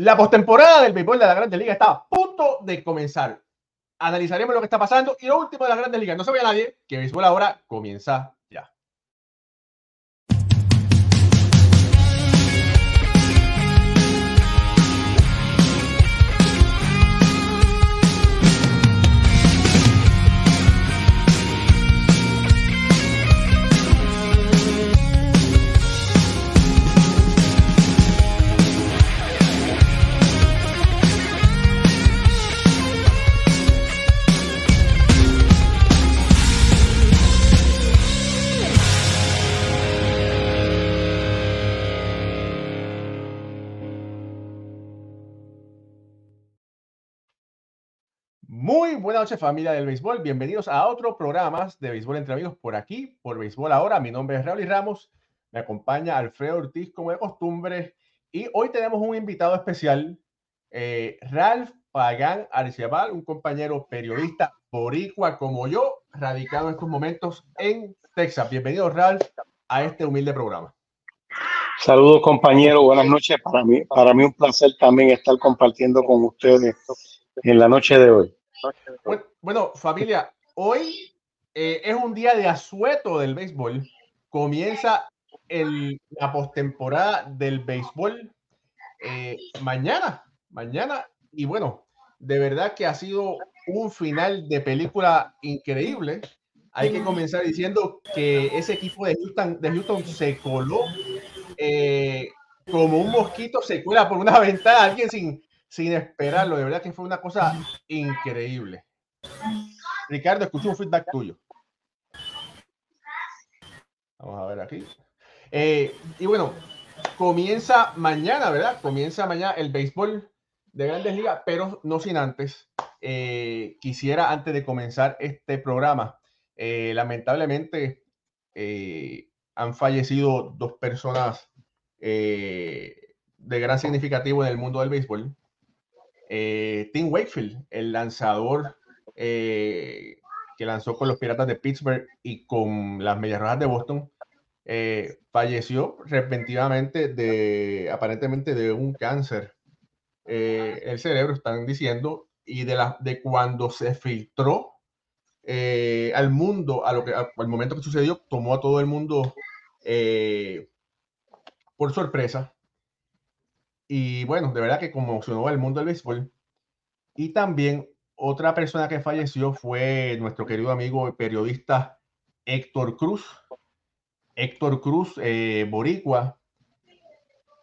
La postemporada del béisbol de la Grande Liga está a punto de comenzar. Analizaremos lo que está pasando y lo último de la Grande Liga. No se vaya nadie, que béisbol ahora comienza Muy buenas noches familia del béisbol, bienvenidos a otro programa de béisbol entre amigos por aquí, por béisbol ahora. Mi nombre es Raúl Ramos, me acompaña Alfredo Ortiz como de costumbre y hoy tenemos un invitado especial, eh, Ralph Pagán Arciabal, un compañero periodista boricua como yo, radicado en estos momentos en Texas. Bienvenido Ralph a este humilde programa. Saludos compañeros, buenas noches. Para mí, para mí un placer también estar compartiendo con ustedes en la noche de hoy. Bueno, familia, hoy eh, es un día de asueto del béisbol. Comienza la postemporada del béisbol eh, mañana, mañana. Y bueno, de verdad que ha sido un final de película increíble. Hay que comenzar diciendo que ese equipo de Houston, de Houston se coló eh, como un mosquito se cuela por una ventana, alguien sin, sin esperarlo. De verdad que fue una cosa increíble. Ricardo, escucho un feedback tuyo. Vamos a ver aquí. Eh, y bueno, comienza mañana, ¿verdad? Comienza mañana el béisbol de Grandes Ligas, pero no sin antes. Eh, quisiera, antes de comenzar este programa, eh, lamentablemente han fallecido dos personas de gran significativo en el mundo del béisbol. Tim Wakefield, el lanzador eh, que lanzó con los Piratas de Pittsburgh y con las Medias Rojas de Boston, eh, falleció repentinamente de, aparentemente de un cáncer eh, el cerebro, están diciendo, y de, la, de cuando se filtró al mundo, a lo que, al momento que sucedió, tomó a todo el mundo por sorpresa. Y bueno, de verdad que conmocionó al mundo del béisbol. Y también otra persona que falleció fue nuestro querido amigo periodista Héctor Cruz. Héctor Cruz, eh, boricua,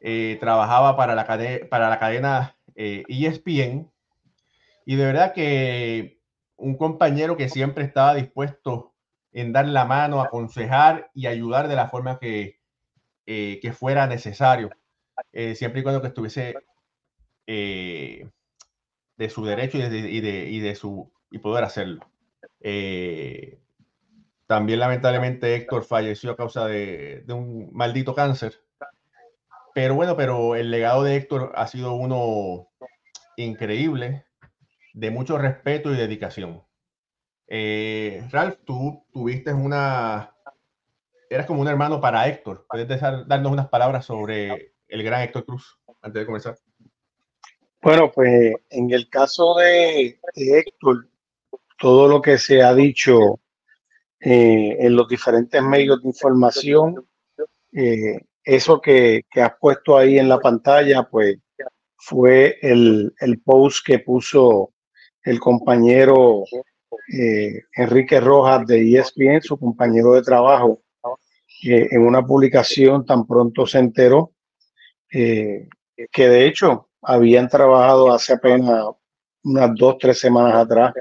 eh, trabajaba para la, cadena, para la cadena ESPN eh, y de verdad que un compañero que siempre estaba dispuesto en dar la mano, aconsejar y ayudar de la forma que, que fuera necesario, siempre y cuando que estuviese de su derecho y de, y de, su y poder hacerlo. Eh, también lamentablemente Héctor falleció a causa de, un maldito cáncer. Pero bueno, pero el legado de Héctor ha sido uno increíble, de mucho respeto y dedicación. Eh, Ralph, tú tuviste una, eras como un hermano para Héctor. ¿Puedes darnos unas palabras sobre el gran Héctor Cruz antes de comenzar? Bueno, pues en el caso de, Héctor, todo lo que se ha dicho eh, en los diferentes medios de información, eh, eso que, que, has puesto ahí en la pantalla, pues fue el, post que puso el compañero eh, Enrique Rojas de ESPN, su compañero de trabajo, en una publicación tan pronto se enteró, que de hecho habían trabajado hace apenas unas dos, tres semanas atrás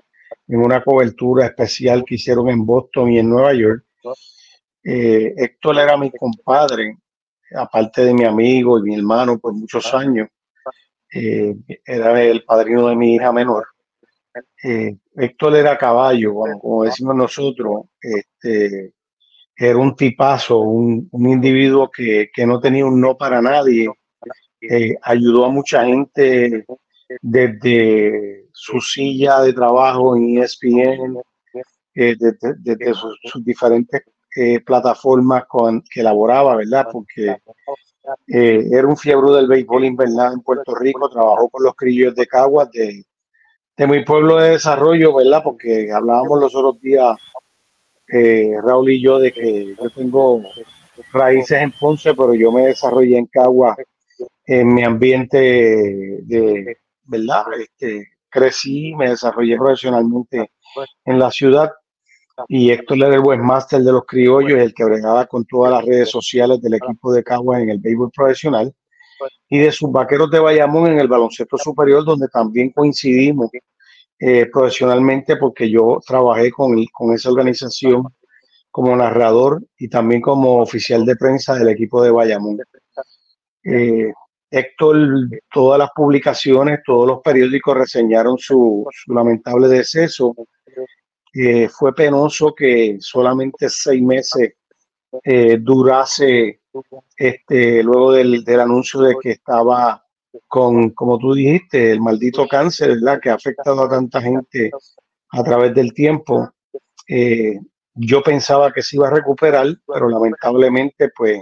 en una cobertura especial que hicieron en Boston y en Nueva York. Eh, Héctor era mi compadre, aparte de mi amigo y mi hermano por muchos años. Eh, era el padrino de mi hija menor. Eh, Héctor era caballo, como, decimos nosotros, este, era un tipazo, un, individuo que, que, no tenía un no para nadie, eh, ayudó a mucha gente desde su silla de trabajo en ESPN, eh, desde, sus, diferentes eh, plataformas que elaboraba, ¿verdad? Porque eh, era un fiebre del béisbol invernal en Puerto Rico, trabajó con los crillos de Caguas de, de mi pueblo de desarrollo, ¿verdad? Porque hablábamos los otros días, Raúl y yo, de que yo tengo raíces en Ponce, pero yo me desarrollé en Caguas en mi ambiente de, ¿verdad? Este, crecí, me desarrollé profesionalmente en la ciudad y Héctor era el webmaster de los criollos, el que bregaba con todas las redes sociales del equipo de Caguas en el béisbol profesional y de sus vaqueros de Bayamón en el baloncesto superior, donde también coincidimos eh, profesionalmente porque yo trabajé con, con esa organización como narrador y también como oficial de prensa del equipo de Bayamón. Eh, Héctor, todas las publicaciones, todos los periódicos reseñaron su, lamentable deceso. Eh, fue penoso que solamente seis meses eh, durase este, luego del, anuncio de que estaba con, como tú dijiste, el maldito cáncer, ¿verdad? Que ha afectado a tanta gente a través del tiempo. Yo pensaba que se iba a recuperar, pero lamentablemente, pues,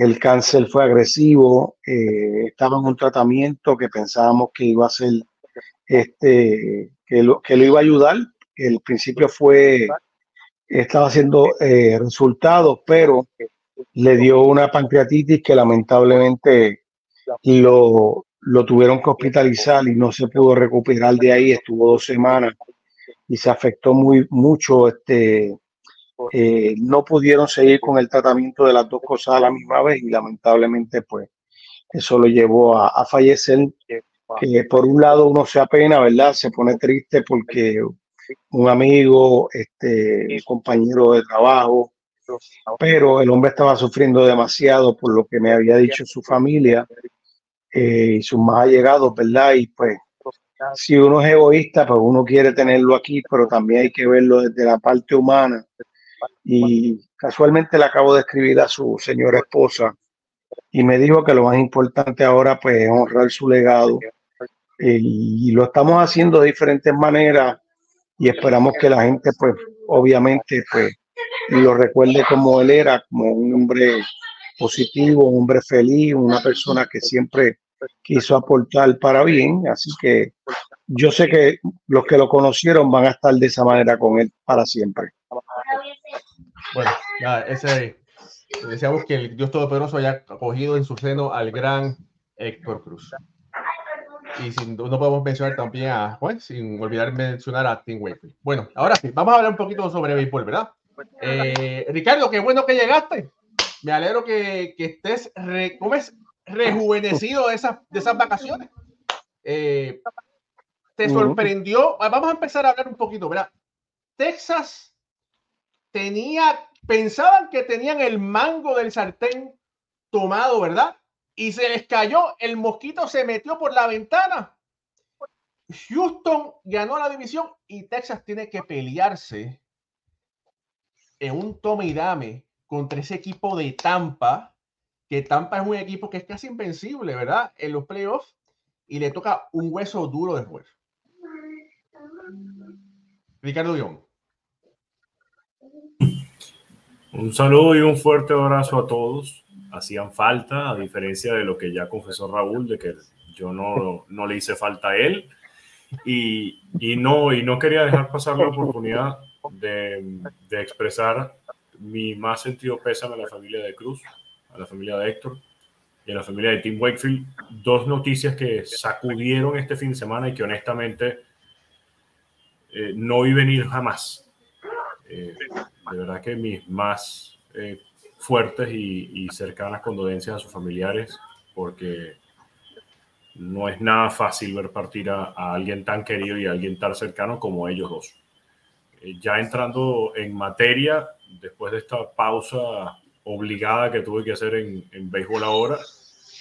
el cáncer fue agresivo, eh, estaba en un tratamiento que pensábamos que iba a ser, este, que lo, que lo iba a ayudar. El principio fue, estaba haciendo eh, resultados, pero le dio una pancreatitis que lamentablemente lo, lo tuvieron que hospitalizar y no se pudo recuperar de ahí, estuvo dos semanas y se afectó muy mucho este eh, no pudieron seguir con el tratamiento de las dos cosas a la misma vez y lamentablemente pues eso lo llevó a, fallecer. Que por un lado uno se apena, ¿verdad? Se pone triste porque un amigo, este, un compañero de trabajo, pero el hombre estaba sufriendo demasiado por lo que me había dicho su familia eh, y sus más allegados, ¿verdad? Y pues si uno es egoísta, pues uno quiere tenerlo aquí, pero también hay que verlo desde la parte humana y casualmente le acabo de escribir a su señora esposa y me dijo que lo más importante ahora pues es honrar su legado eh, y lo estamos haciendo de diferentes maneras y esperamos que la gente pues obviamente pues lo recuerde como él era, como un hombre positivo, un hombre feliz, una persona que siempre quiso aportar para bien, así que yo sé que los que lo conocieron van a estar de esa manera con él para siempre. Bueno, ya, ese deseamos que el Dios Todopoderoso haya acogido en su seno al gran Héctor Cruz. Y sin, no podemos mencionar también a Juan, sin olvidar mencionar a Tim Wakefield. Bueno, ahora sí, vamos a hablar un poquito sobre béisbol, ¿verdad? Eh, Ricardo, qué bueno que llegaste. Me alegro que, que estés re, rejuvenecido de esas, de esas vacaciones. Eh, ¿Te sorprendió? Vamos a empezar a hablar un poquito, ¿verdad? Texas tenía, pensaban que tenían el mango del sartén tomado, ¿verdad? Y se les cayó, el mosquito se metió por la ventana. Houston ganó la división y Texas tiene que pelearse en un tome y dame contra ese equipo de Tampa, que Tampa es un equipo que es casi invencible, ¿verdad? En los playoffs y le toca un hueso duro después. Ricardo Dion. Un saludo y un fuerte abrazo a todos. Hacían falta, a diferencia de lo que ya confesó Raúl, de que yo no, no le hice falta a él. Y, y, no, y no quería dejar pasar la oportunidad de, de expresar mi más sentido pésame a la familia de Cruz, a la familia de Héctor y a la familia de Tim Wakefield. Dos noticias que sacudieron este fin de semana y que honestamente eh, no vi venir jamás. Eh, de verdad que mis más eh, fuertes y, cercanas condolencias a sus familiares, porque no es nada fácil ver partir a, alguien tan querido y a alguien tan cercano como ellos dos. Eh, ya entrando en materia, después de esta pausa obligada que tuve que hacer en, en béisbol ahora,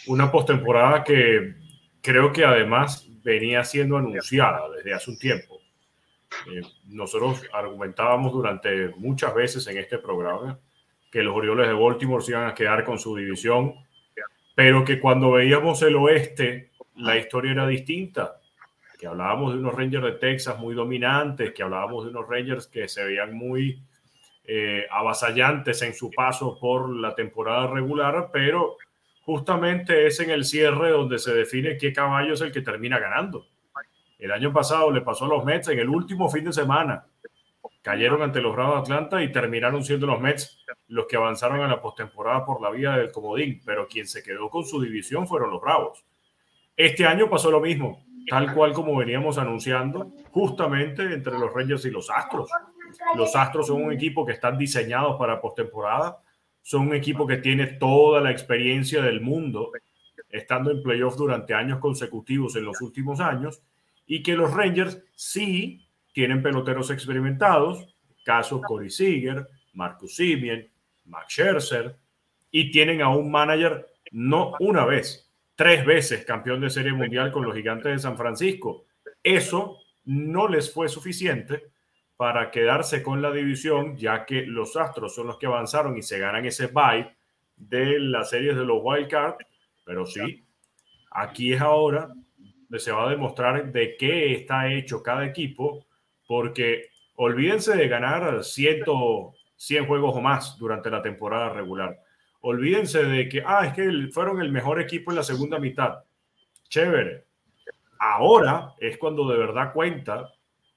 una postemporada que creo que además venía siendo anunciada desde hace un tiempo eh, nosotros argumentábamos durante muchas veces en este programa que los Orioles de Baltimore se iban a quedar con su división, pero que cuando veíamos el oeste, la historia era distinta. Que hablábamos de unos Rangers de Texas muy dominantes, que hablábamos de unos Rangers que se veían muy eh, avasallantes en su paso por la temporada regular, pero justamente es en el cierre donde se define qué caballo es el que termina ganando. El año pasado le pasó a los Mets en el último fin de semana. Cayeron ante los Bravos de Atlanta y terminaron siendo los Mets los que avanzaron a la postemporada por la vía del comodín, pero quien se quedó con su división fueron los Bravos. Este año pasó lo mismo, tal cual como veníamos anunciando, justamente entre los Rangers y los Astros. Los Astros son un equipo que están diseñados para postemporada, son un equipo que tiene toda la experiencia del mundo, estando en playoffs durante años consecutivos en los últimos años, y que los Rangers sí tienen peloteros experimentados, caso Corey Seager, Marcus Simeon, Max Scherzer, y tienen a un manager no una vez, tres veces campeón de serie mundial con los gigantes de San Francisco. Eso no les fue suficiente para quedarse con la división, ya que los Astros son los que avanzaron y se ganan ese bye de las series de los Wild Card. Pero sí, aquí es ahora se va a demostrar de qué está hecho cada equipo, porque olvídense de ganar 100, 100 juegos o más durante la temporada regular. Olvídense de que, ah, es que fueron el mejor equipo en la segunda mitad. Chévere. Ahora es cuando de verdad cuenta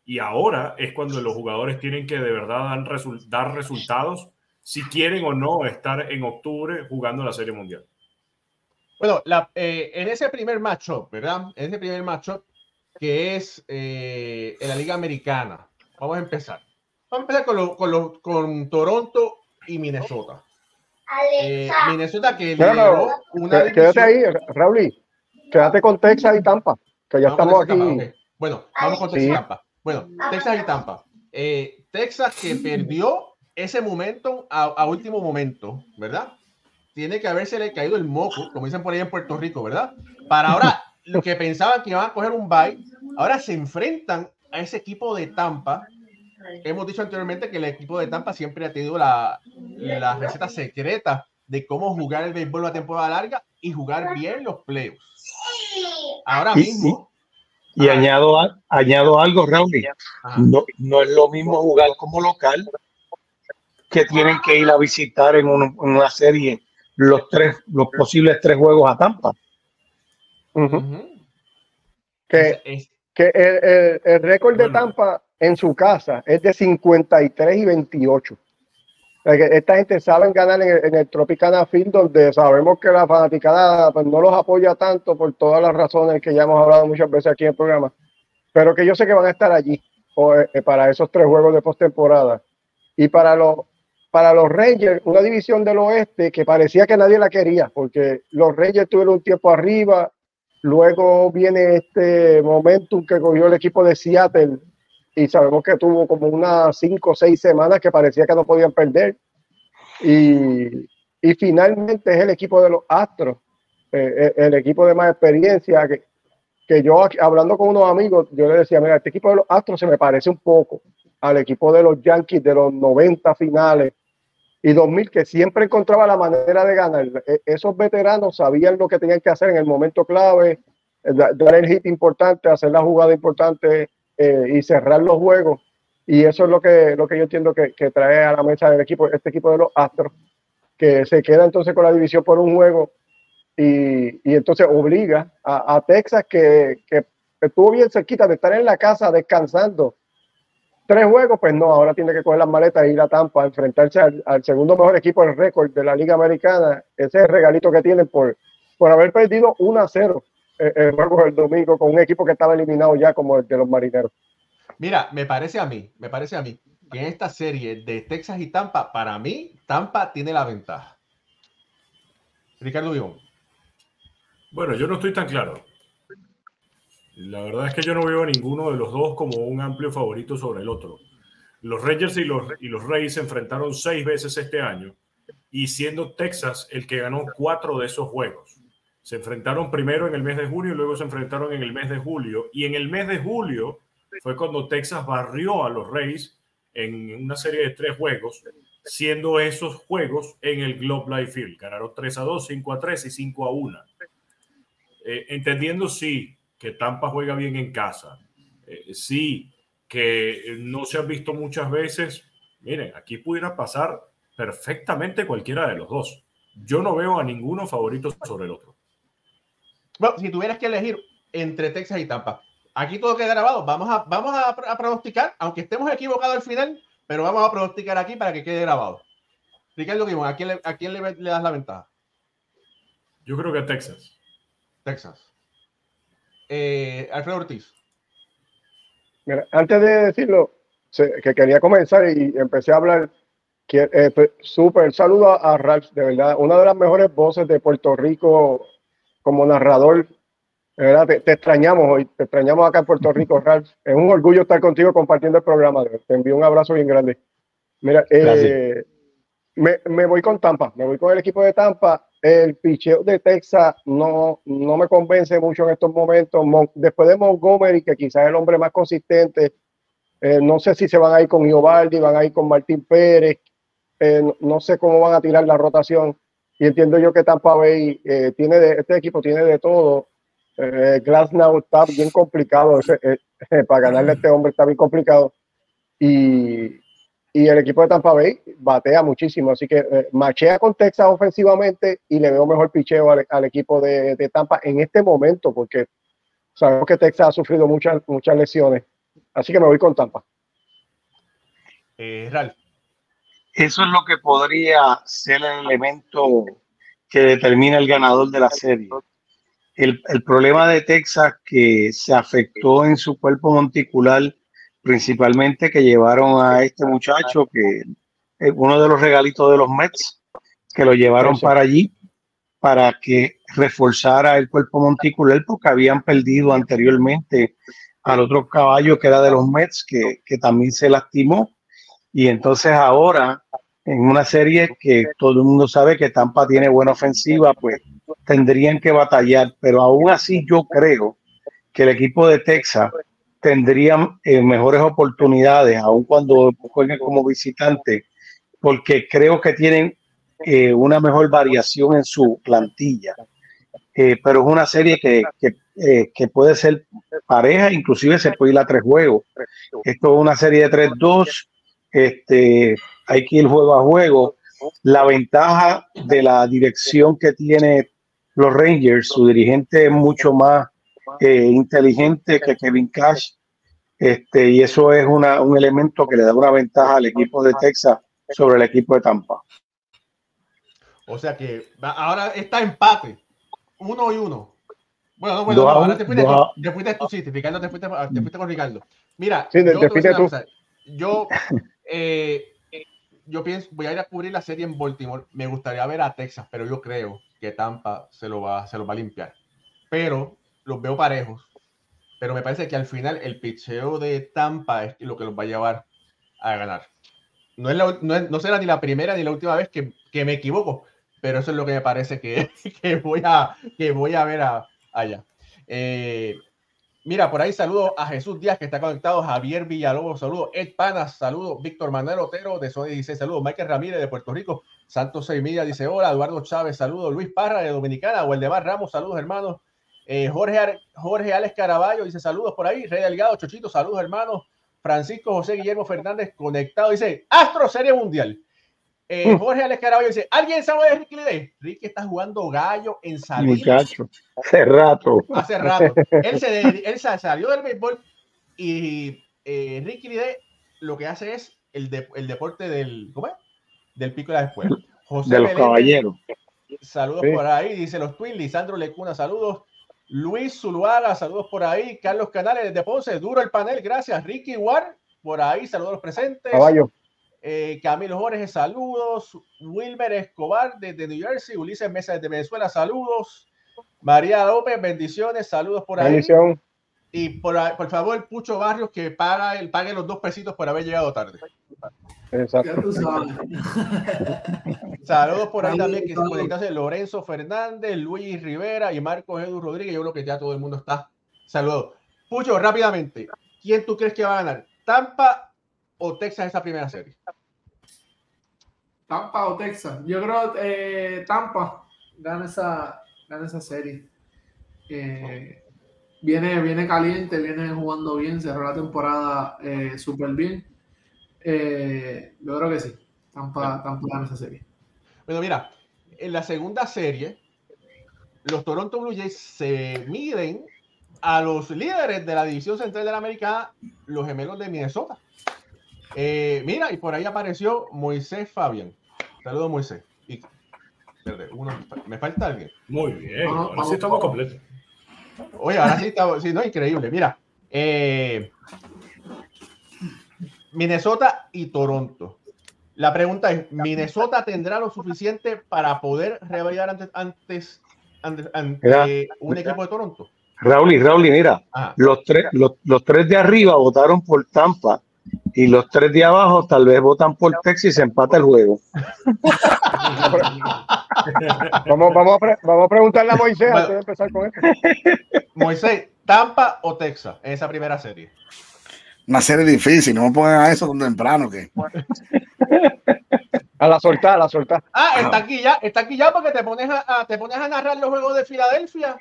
y ahora es cuando los jugadores tienen que de verdad dar, resultados si quieren o no estar en octubre jugando la Serie Mundial. Bueno, eh, en ese primer matchup, ¿verdad? En ese primer matchup que es eh, en la Liga Americana, vamos a empezar. Vamos a empezar con, con, Toronto y Minnesota. Eh, Minnesota que lideró una Quédate ahí, Raúl. Quédate con Texas y Tampa, que ya estamos aquí. Bueno, vamos con Texas y Tampa. Bueno, Texas y Tampa. Eh, Texas que perdió ese momento a, último momento, ¿verdad? Tiene que haberse caído el moco, como dicen por ahí en Puerto Rico, ¿verdad? Para ahora, lo que pensaban que iban a coger un bye, ahora se enfrentan a ese equipo de Tampa. Hemos dicho anteriormente que el equipo de Tampa siempre ha tenido la, la receta secreta de cómo jugar el béisbol a temporada larga y jugar bien los playoffs. Ahora mismo, y añado, añado algo, Raúl. No, no es lo mismo jugar como local que tienen que ir a visitar en, una serie los tres, los posibles tres juegos a Tampa. Que, que el, el, récord de Tampa en su casa es de 53 y 28. Esta gente sabe ganar en el, Tropicana Field, donde sabemos que la fanaticada pues, no los apoya tanto por todas las razones que ya hemos hablado muchas veces aquí en el programa, pero que yo sé que van a estar allí eh, para esos tres juegos de postemporada. Y para los, para los Rangers, una división del oeste que parecía que nadie la quería, porque los Rangers tuvieron un tiempo arriba, luego viene este momentum que cogió el equipo de Seattle y sabemos que tuvo como unas cinco o seis semanas que parecía que no podían perder. Y, y finalmente es el equipo de los Astros, eh, eh, el equipo de más experiencia, que, que yo hablando con unos amigos, yo le decía, mira, este equipo de los Astros se me parece un poco al equipo de los Yankees de los 90 finales y 2000, que siempre encontraba la manera de ganar. E, esos veteranos sabían lo que tenían que hacer en el momento clave, dar el hit importante, hacer la jugada importante eh, y cerrar los juegos. Y eso es lo que, lo que yo entiendo que, que, trae a la mesa del equipo, este equipo de los Astros, que se queda entonces con la división por un juego y, y entonces obliga a, a Texas, que, que, estuvo bien cerquita de estar en la casa descansando. Tres juegos, pues no, ahora tiene que coger las maletas e ir a Tampa a enfrentarse al, al segundo mejor equipo del récord de la Liga Americana. Ese es el regalito que tienen por, por haber perdido 1 a 0 el juego del domingo con un equipo que estaba eliminado ya como el de los marineros. Mira, me parece a mí, me parece a mí que en esta serie de Texas y Tampa, para mí, Tampa tiene la ventaja. Ricardo Vivón. Bueno, yo no estoy tan claro. La verdad es que yo no veo a ninguno de los dos como un amplio favorito sobre el otro. Los Rangers y los, y los Reyes se enfrentaron seis veces este año y siendo Texas el que ganó cuatro de esos juegos. Se enfrentaron primero en el mes de junio y luego se enfrentaron en el mes de julio. Y en el mes de julio fue cuando Texas barrió a los Reyes en una serie de tres juegos, siendo esos juegos en el Globe Life Field. Ganaron 3 a 2, 5 a 3 y 5 a 1. Eh, entendiendo sí que Tampa juega bien en casa, eh, sí que no se ha visto muchas veces. Miren, aquí pudiera pasar perfectamente cualquiera de los dos. yo no veo a ninguno favorito sobre el otro. Bueno, si tuvieras que elegir entre Texas y Tampa, aquí todo queda grabado. Vamos a, vamos a, pronosticar, aunque estemos equivocados al final, pero vamos a pronosticar aquí para que quede grabado. Ricardo ¿a quién, le, a quién le, das la ventaja? Yo creo que Texas. Texas. Eh, Alfredo Ortiz. Mira, antes de decirlo, que quería comenzar y empecé a hablar, eh, pues, súper saludo a Ralph, de verdad, una de las mejores voces de Puerto Rico como narrador. De verdad, te, extrañamos hoy, te extrañamos acá en Puerto Rico, Ralph. Es un orgullo estar contigo compartiendo el programa. Te envío un abrazo bien grande. Mira, eh, me, me, voy con Tampa, me voy con el equipo de Tampa. El picheo de Texas no, no me convence mucho en estos momentos. después de Montgomery, que quizás es el hombre más consistente, eh, no sé si se van a ir con Iovaldi, van a ir con Martín Pérez. Eh, no sé cómo van a tirar la rotación. Y entiendo yo que Tampa Bay eh, tiene de, este equipo tiene de todo. Glasnow está bien complicado. para ganarle a este hombre está bien complicado. Y, y el equipo de Tampa Bay batea muchísimo, así que eh, machea con Texas ofensivamente y le veo mejor picheo al, equipo de, Tampa en este momento, porque sabemos que Texas ha sufrido muchas, muchas lesiones. Así que me voy con Tampa. Eh, Eso es lo que podría ser el elemento que determina el ganador de la serie. El, el problema de Texas que se afectó en su cuerpo monticular principalmente que llevaron a este muchacho, que es uno de los regalitos de los Mets, que lo llevaron para allí para que reforzara el cuerpo monticular porque habían perdido anteriormente al otro caballo que era de los Mets, que, que también se lastimó. Y entonces ahora, en una serie que todo el mundo sabe que Tampa tiene buena ofensiva, pues tendrían que batallar. Pero aún así yo creo que el equipo de Texas tendrían eh, mejores oportunidades, aun cuando jueguen como visitante, porque creo que tienen eh, una mejor variación en su plantilla. Eh, pero es una serie que, que, puede ser pareja, inclusive se puede ir a tres juegos. Esto es una serie de 3-2, este, hay que ir juego a juego. La ventaja de la dirección que tiene los Rangers, su dirigente es mucho más eh, inteligente que Kevin Cash. Este, y eso es una, un elemento que le da una ventaja al equipo de Texas sobre el equipo de Tampa. O sea que ahora está empate, uno y uno. Bueno, no, bueno, ahora te fuiste, te fuiste tú, sí, Ricardo, te fuiste, te fuiste con Ricardo. Mira, yo, yo, eh, yo pienso, voy a ir a cubrir la serie en Baltimore. Me gustaría ver a Texas, pero yo creo que Tampa se lo va, se lo va a limpiar. Pero los veo parejos, pero me parece que al final el picheo de Tampa es lo que los va a llevar a ganar. No, es no, será ni la primera ni la última vez que, que, me equivoco, pero eso es lo que me parece que, que voy, a, que voy a ver allá. Eh, mira, por ahí saludo a Jesús Díaz que está conectado, Javier Villalobos, saludo, Ed Panas, saludo, Víctor Manuel Otero de Sony dice saludo, Michael Ramírez de Puerto Rico, Santos Seimilla dice hola, Eduardo Chávez, saludo, Luis Parra de Dominicana, o el de Mar Ramos, saludos hermanos, eh, Jorge, Jorge Alex Caraballo dice saludos por ahí. Rey Delgado, Chochito, saludos hermanos. Francisco José Guillermo Fernández conectado. Dice Astro Serie Mundial. Eh, mm. Jorge Alex Caraballo dice: ¿Alguien sabe de Ricky Lidé? Ricky está jugando gallo en salida. Muchacho, hace rato. Hace rato. Él, se, él salió del béisbol y eh, Ricky Lidé lo que hace es el, el deporte del, ¿cómo es? del pico de la escuela. José de los caballeros. Saludos por ahí, dice los Twins. Lisandro Lecuna, saludos. Luis Zuluaga, saludos por ahí. Carlos Canales desde Ponce, duro el panel, gracias. Ricky War, por ahí, saludos a los presentes. Caballo. Eh, Camilo Jorge, saludos. Wilmer Escobar desde New Jersey. Ulises Mesa desde Venezuela, saludos. María López, bendiciones, saludos por ahí. Bendición. Y por, por favor, Pucho Barrios, que paga el, pague los dos pesitos por haber llegado tarde. Exacto. Saludos por ahí también que se conectase Lorenzo Fernández, Luis Rivera y Marcos Edu Rodríguez. Yo creo que ya todo el mundo está. Saludos. Pucho, rápidamente, ¿quién tú crees que va a ganar? ¿Tampa o Texas esa primera serie? Tampa o Texas. Yo creo eh, Tampa gana esa, gana esa serie. Eh, viene, viene caliente, viene jugando bien, cerró la temporada eh, súper bien. Eh, yo creo que sí. Tampa, Tampa gana esa serie. Bueno, mira, en la segunda serie, los Toronto Blue Jays se miden a los líderes de la división central de la Americana, los gemelos de Minnesota. Eh, mira, y por ahí apareció Moisés Fabián. Saludos, Moisés. Y, uno, me falta alguien. Muy bien, ahora sí estamos completos. Oye, ahora sí estamos, sí, no, increíble. Mira, eh, Minnesota y Toronto. La pregunta es, ¿Minnesota tendrá lo suficiente para poder revalidar antes, antes, ante un equipo de Toronto? Raúl y Raúl, mira, los tres, los, los, tres de arriba votaron por Tampa y los tres de abajo tal vez votan por Texas y se empata el juego. vamos, vamos, a vamos a preguntarle a Moisés antes de empezar con esto. Moisés, ¿Tampa o Texas en esa primera serie? Una serie difícil, no me pongan a eso tan temprano que. A la soltar, a la soltar. Ah, está aquí ya, está aquí ya porque te pones a, te pones a narrar los juegos de Filadelfia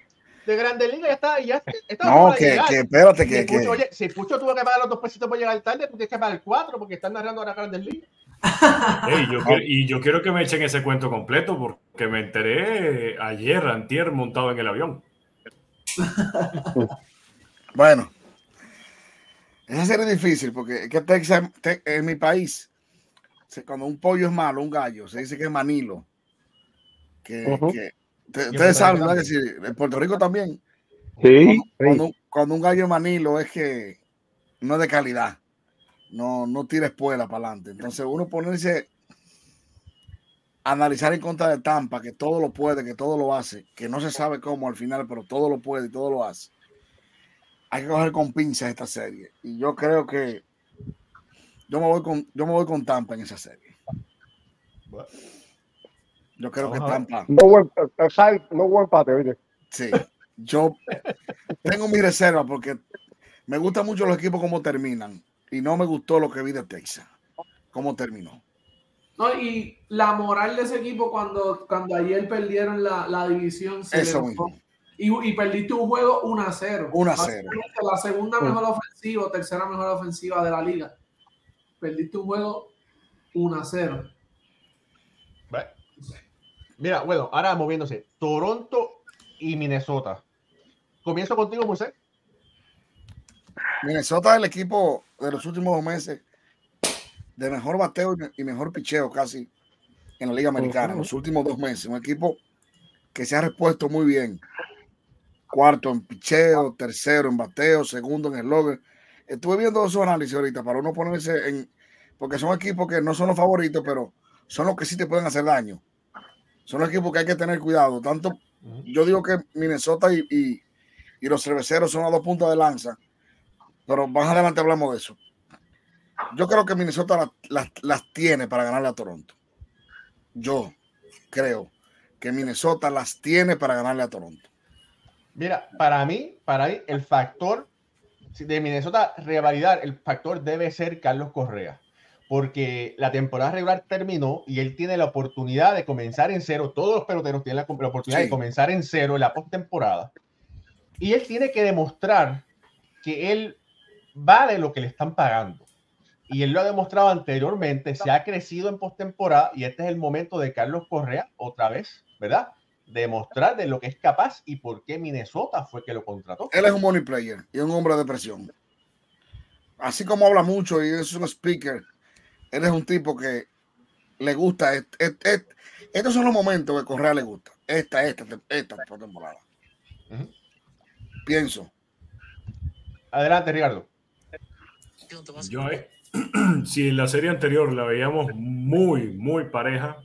de Grande Liga, ya está, ya está. No, que, que, espérate, que, si Pucho, oye, si Pucho tuvo que pagar los dos pesitos por llegar tarde, tú tienes que pagar el cuatro porque están narrando ahora Grande Liga. y yo quiero que me echen ese cuento completo porque me enteré ayer, antier, montado en el avión. bueno, esa serie es difícil porque es que Texas, en mi país, cuando un pollo es malo, un gallo, se dice que es manilo. Que, ustedes saben, ¿verdad? Que en Puerto Rico también. Sí. Cuando, un gallo es manilo es que no es de calidad. No, no tira espuela para adelante. Entonces, uno ponerse a analizar en contra de Tampa, que todo lo puede, que todo lo hace, que no se sabe cómo al final, pero todo lo puede y todo lo hace hay que coger con pinzas esta serie. Y yo creo que yo me voy con, yo me voy con Tampa en esa serie. Yo creo que Tampa. No buen, no buen pate, Sí. Yo tengo mi reserva porque me gustan mucho los equipos como terminan. Y no me gustó lo que vi de Texas. Cómo terminó. No, y la moral de ese equipo cuando, cuando ayer perdieron la, la división se Eso mismo y, perdiste un juego 1 a 0. 1 a 0. La segunda mejor ofensiva, tercera mejor ofensiva de la liga. Perdiste un juego 1 a 0. Mira, bueno, ahora moviéndose. Toronto y Minnesota. Comienzo contigo, José. Minnesota es el equipo de los últimos dos meses de mejor bateo y mejor picheo casi en la Liga Americana, en los últimos dos meses. Un equipo que se ha repuesto muy bien cuarto en picheo, tercero en bateo, segundo en el logger. Estuve viendo esos análisis ahorita para uno ponerse en, porque son equipos que no son los favoritos, pero son los que sí te pueden hacer daño. Son los equipos que hay que tener cuidado. Tanto, yo digo que Minnesota y, y, los cerveceros son a dos puntos de lanza, pero más adelante hablamos de eso. Yo creo que Minnesota las tiene para ganarle a Toronto. Yo creo que Minnesota las tiene para ganarle a Toronto. Mira, para mí, para mí, el factor de Minnesota revalidar, el factor debe ser Carlos Correa, porque la temporada regular terminó y él tiene la oportunidad de comenzar en cero. Todos los peloteros tienen la, oportunidad de comenzar en cero en la postemporada. Y él tiene que demostrar que él vale lo que le están pagando. Y él lo ha demostrado anteriormente, se ha crecido en postemporada y este es el momento de Carlos Correa otra vez, ¿verdad? Demostrar de lo que es capaz y por qué Minnesota fue que lo contrató. Él es un money player y un hombre de presión. Así como habla mucho y es un speaker, él es un tipo que le gusta. estos son los momentos que Correa le gusta. Esta, esta, esta temporada. Pienso. Adelante, Ricardo. Yo, eh, si en la serie anterior la veíamos muy, muy pareja,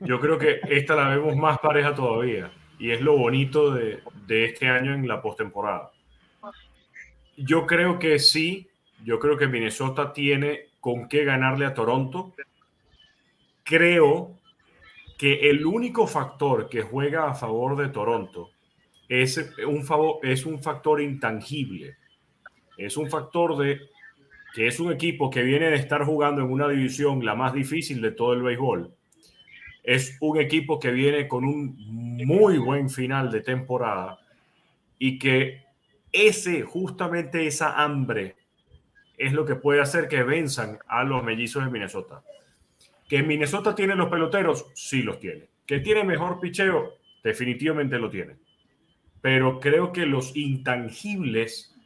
yo creo que esta la vemos más pareja todavía y es lo bonito de, este año en la postemporada. Yo creo que sí, yo creo que Minnesota tiene con qué ganarle a Toronto. Creo que el único factor que juega a favor de Toronto es un, favor, es un factor intangible. Es un factor de que es un equipo que viene de estar jugando en una división la más difícil de todo el béisbol es un equipo que viene con un muy buen final de temporada y que ese, justamente esa hambre, es lo que puede hacer que venzan a los mellizos de Minnesota. ¿Que Minnesota tiene los peloteros? Sí los tiene. ¿Que tiene mejor picheo? Definitivamente lo tiene. Pero creo que los intangibles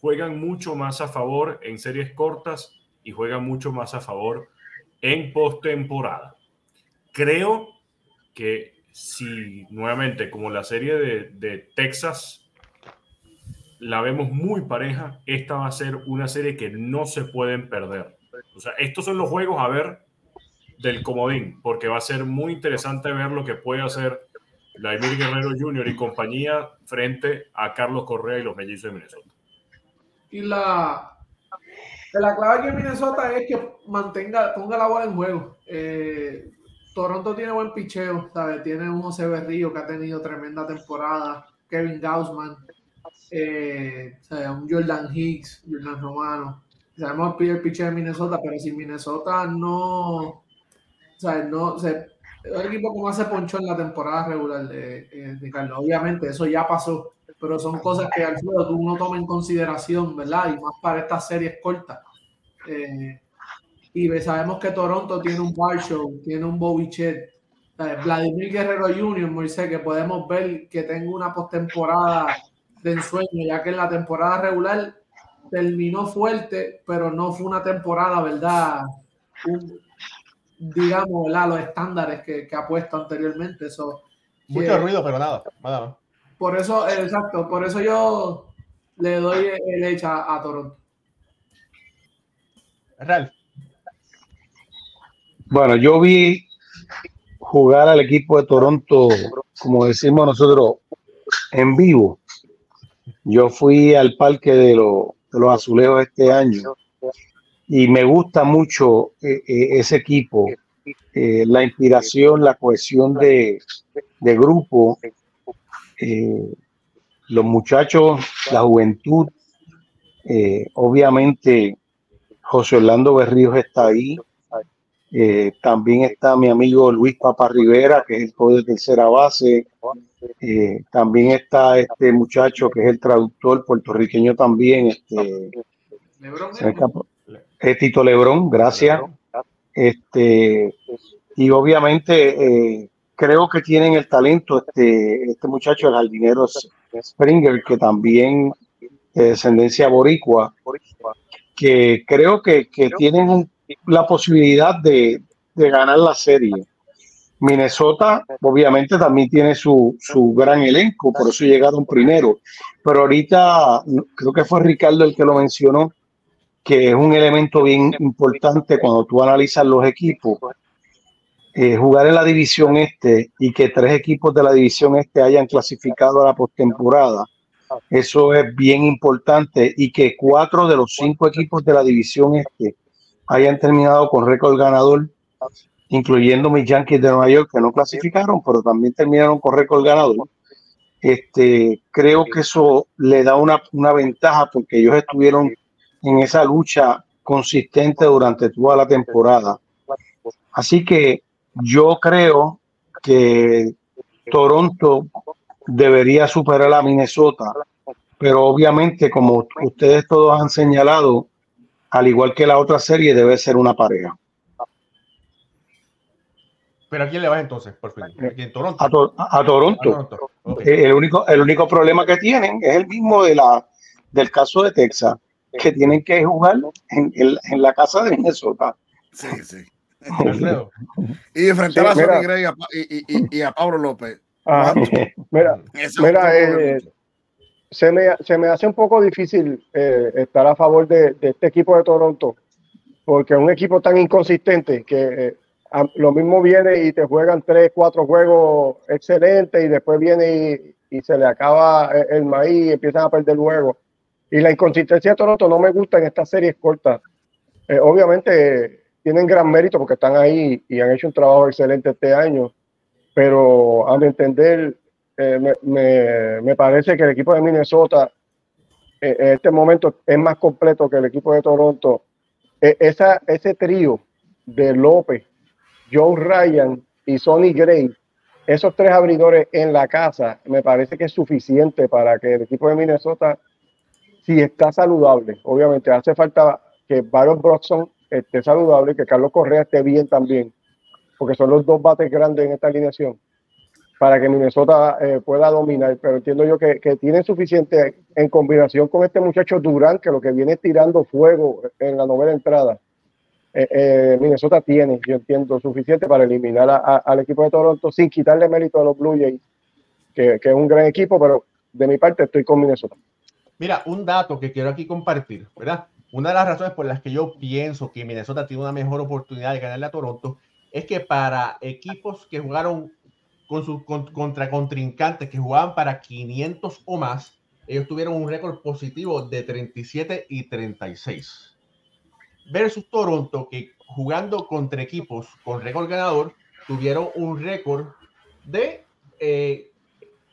juegan mucho más a favor en series cortas y juegan mucho más a favor en postemporada. Creo que si nuevamente, como la serie de, de Texas la vemos muy pareja, esta va a ser una serie que no se pueden perder. O sea, estos son los juegos a ver del comodín, porque va a ser muy interesante ver lo que puede hacer Vladimir Guerrero Jr. y compañía frente a Carlos Correa y los mellizos de Minnesota. Y la, la clave aquí en Minnesota es que mantenga, ponga la bola en juego. Eh, Toronto tiene buen picheo, ¿sabes? Tiene un José Berrío que ha tenido tremenda temporada, Kevin Gaussman, eh, un Jordan Hicks, Jordan Romano. Sabemos el picheo de Minnesota, pero si Minnesota no sea, no, o el equipo como hace poncho en la temporada regular de, eh, de, Carlos. Obviamente, eso ya pasó, pero son cosas que Alfredo tú no tomas en consideración, ¿verdad? Y más para estas series cortas. Eh, y sabemos que Toronto tiene un Show, tiene un Bobichet, Vladimir Guerrero Jr., Moisés, que podemos ver que tengo una postemporada de ensueño, ya que en la temporada regular terminó fuerte, pero no fue una temporada, ¿verdad? Un, digamos, los estándares que, ha puesto anteriormente. Eso, Mucho ruido, pero nada, nada Por eso, exacto, por eso yo le doy el hecho a, Toronto. Real. Bueno, yo vi jugar al equipo de Toronto, como decimos nosotros, en vivo. Yo fui al parque de, de los azulejos este año y me gusta mucho eh, eh, ese equipo, eh, la inspiración, la cohesión de, grupo, los muchachos, la juventud, obviamente José Orlando Berríos está ahí, también está mi amigo Luis Papa Rivera, que es el coach de tercera base. también está este muchacho que es el traductor puertorriqueño también. Este, Tito Lebrón, gracias. Este, y obviamente eh, creo que tienen el talento este, este muchacho, el jardinero Springer, que también de descendencia boricua, que creo que, tienen la posibilidad de, ganar la serie. Minnesota obviamente también tiene su, gran elenco, por eso llegaron primero. Pero ahorita creo que fue Ricardo el que lo mencionó, que es un elemento bien importante cuando tú analizas los equipos. Eh, jugar en la división este y que tres equipos de la división este hayan clasificado a la postemporada, eso es bien importante y que cuatro de los cinco equipos de la división este hayan terminado con récord ganador, incluyendo mis Yankees de Nueva York que no clasificaron, pero también terminaron con récord ganador. Este, creo que eso le da una, una ventaja porque ellos estuvieron en esa lucha consistente durante toda la temporada. Así que yo creo que Toronto debería superar a Minnesota, pero obviamente como ustedes todos han señalado, al igual que la otra serie, debe ser una pareja. ¿Pero a quién le vas entonces? Por fin? ¿A, Toronto? A, Toronto. El, único, el único problema que tienen es el mismo de la, del caso de Texas que tienen que jugar en, en la casa de Minnesota. Sí, sí. y enfrentar a Sonny Gray y, y, a Pablo López. Ah, mira, mira eh, se, me, se me hace un poco difícil eh, estar a favor de, de, este equipo de Toronto, porque es un equipo tan inconsistente que eh, lo mismo viene y te juegan tres, cuatro juegos excelentes y después viene y, se le acaba el maíz y empiezan a perder luego y la inconsistencia de Toronto no me gusta en estas series cortas. Eh, obviamente tienen gran mérito porque están ahí y han hecho un trabajo excelente este año, pero a mi entender, eh, me, parece que el equipo de Minnesota eh, en este momento es más completo que el equipo de Toronto. esa, ese trío de López, Joe Ryan y Sonny Gray, esos tres abridores en la casa, me parece que es suficiente para que el equipo de Minnesota si está saludable. Obviamente hace falta que Baron Broxton esté saludable, que Carlos Correa esté bien también. porque son los dos bates grandes en esta alineación, para que Minnesota eh, pueda dominar. Pero entiendo yo que, que tienen suficiente en combinación con este muchacho Durán, que lo que viene tirando fuego en la novena entrada. Eh, eh, Minnesota tiene, yo entiendo, suficiente para eliminar al equipo de Toronto sin quitarle mérito a los Blue Jays, que, que es un gran equipo, pero de mi parte estoy con Minnesota. Mira, un dato que quiero aquí compartir, ¿verdad? Una de las razones por las que yo pienso que Minnesota tiene una mejor oportunidad de ganarle a Toronto es que para equipos que jugaron con sus contra contrincantes que jugaban para 500 o más, ellos tuvieron un récord positivo de 37 y 36. Versus Toronto, que jugando contra equipos con récord ganador, tuvieron un récord de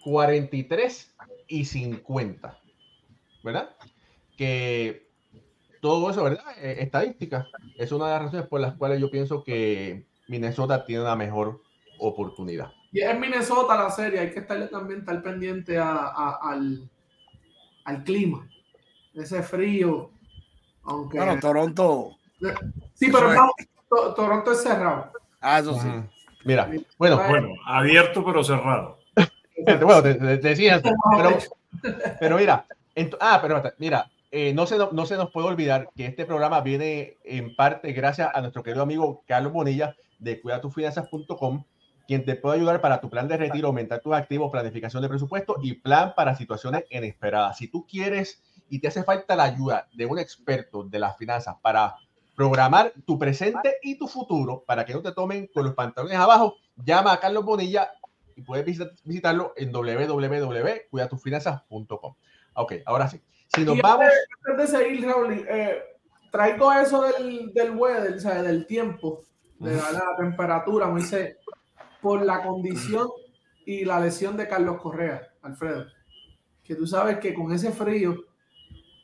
43 eh, y 50. ¿Verdad? Que todo eso, ¿verdad? Eh, estadística. Es una de las razones por las cuales yo pienso que Minnesota tiene una mejor oportunidad. Y es Minnesota la serie, hay que estarle también estar pendiente al, clima, ese frío. Aunque... Bueno, Toronto. Sí, pero Toronto es cerrado. Ah, eso sí. Mira, bueno, bueno, abierto pero cerrado. bueno, te, decía, pero, pero mira, ah, pero mira, eh, no, se, no se nos puede olvidar que este programa viene en parte gracias a nuestro querido amigo Carlos Bonilla de cuidatufinanzas.com, quien te puede ayudar para tu plan de retiro, aumentar tus activos, planificación de presupuesto y plan para situaciones inesperadas. Si tú quieres y te hace falta la ayuda de un experto de las finanzas para programar tu presente y tu futuro para que no te tomen con los pantalones abajo, llama a Carlos Bonilla y puedes visitarlo en www.cuidatufinanzas.com. Ok, ahora sí. Si nos vamos. Antes de seguir, Raúl, eh, traigo eso del, del weather, del tiempo, de la, temperatura, me dice, por la condición y la lesión de Carlos Correa, Alfredo. Que tú sabes que con ese frío,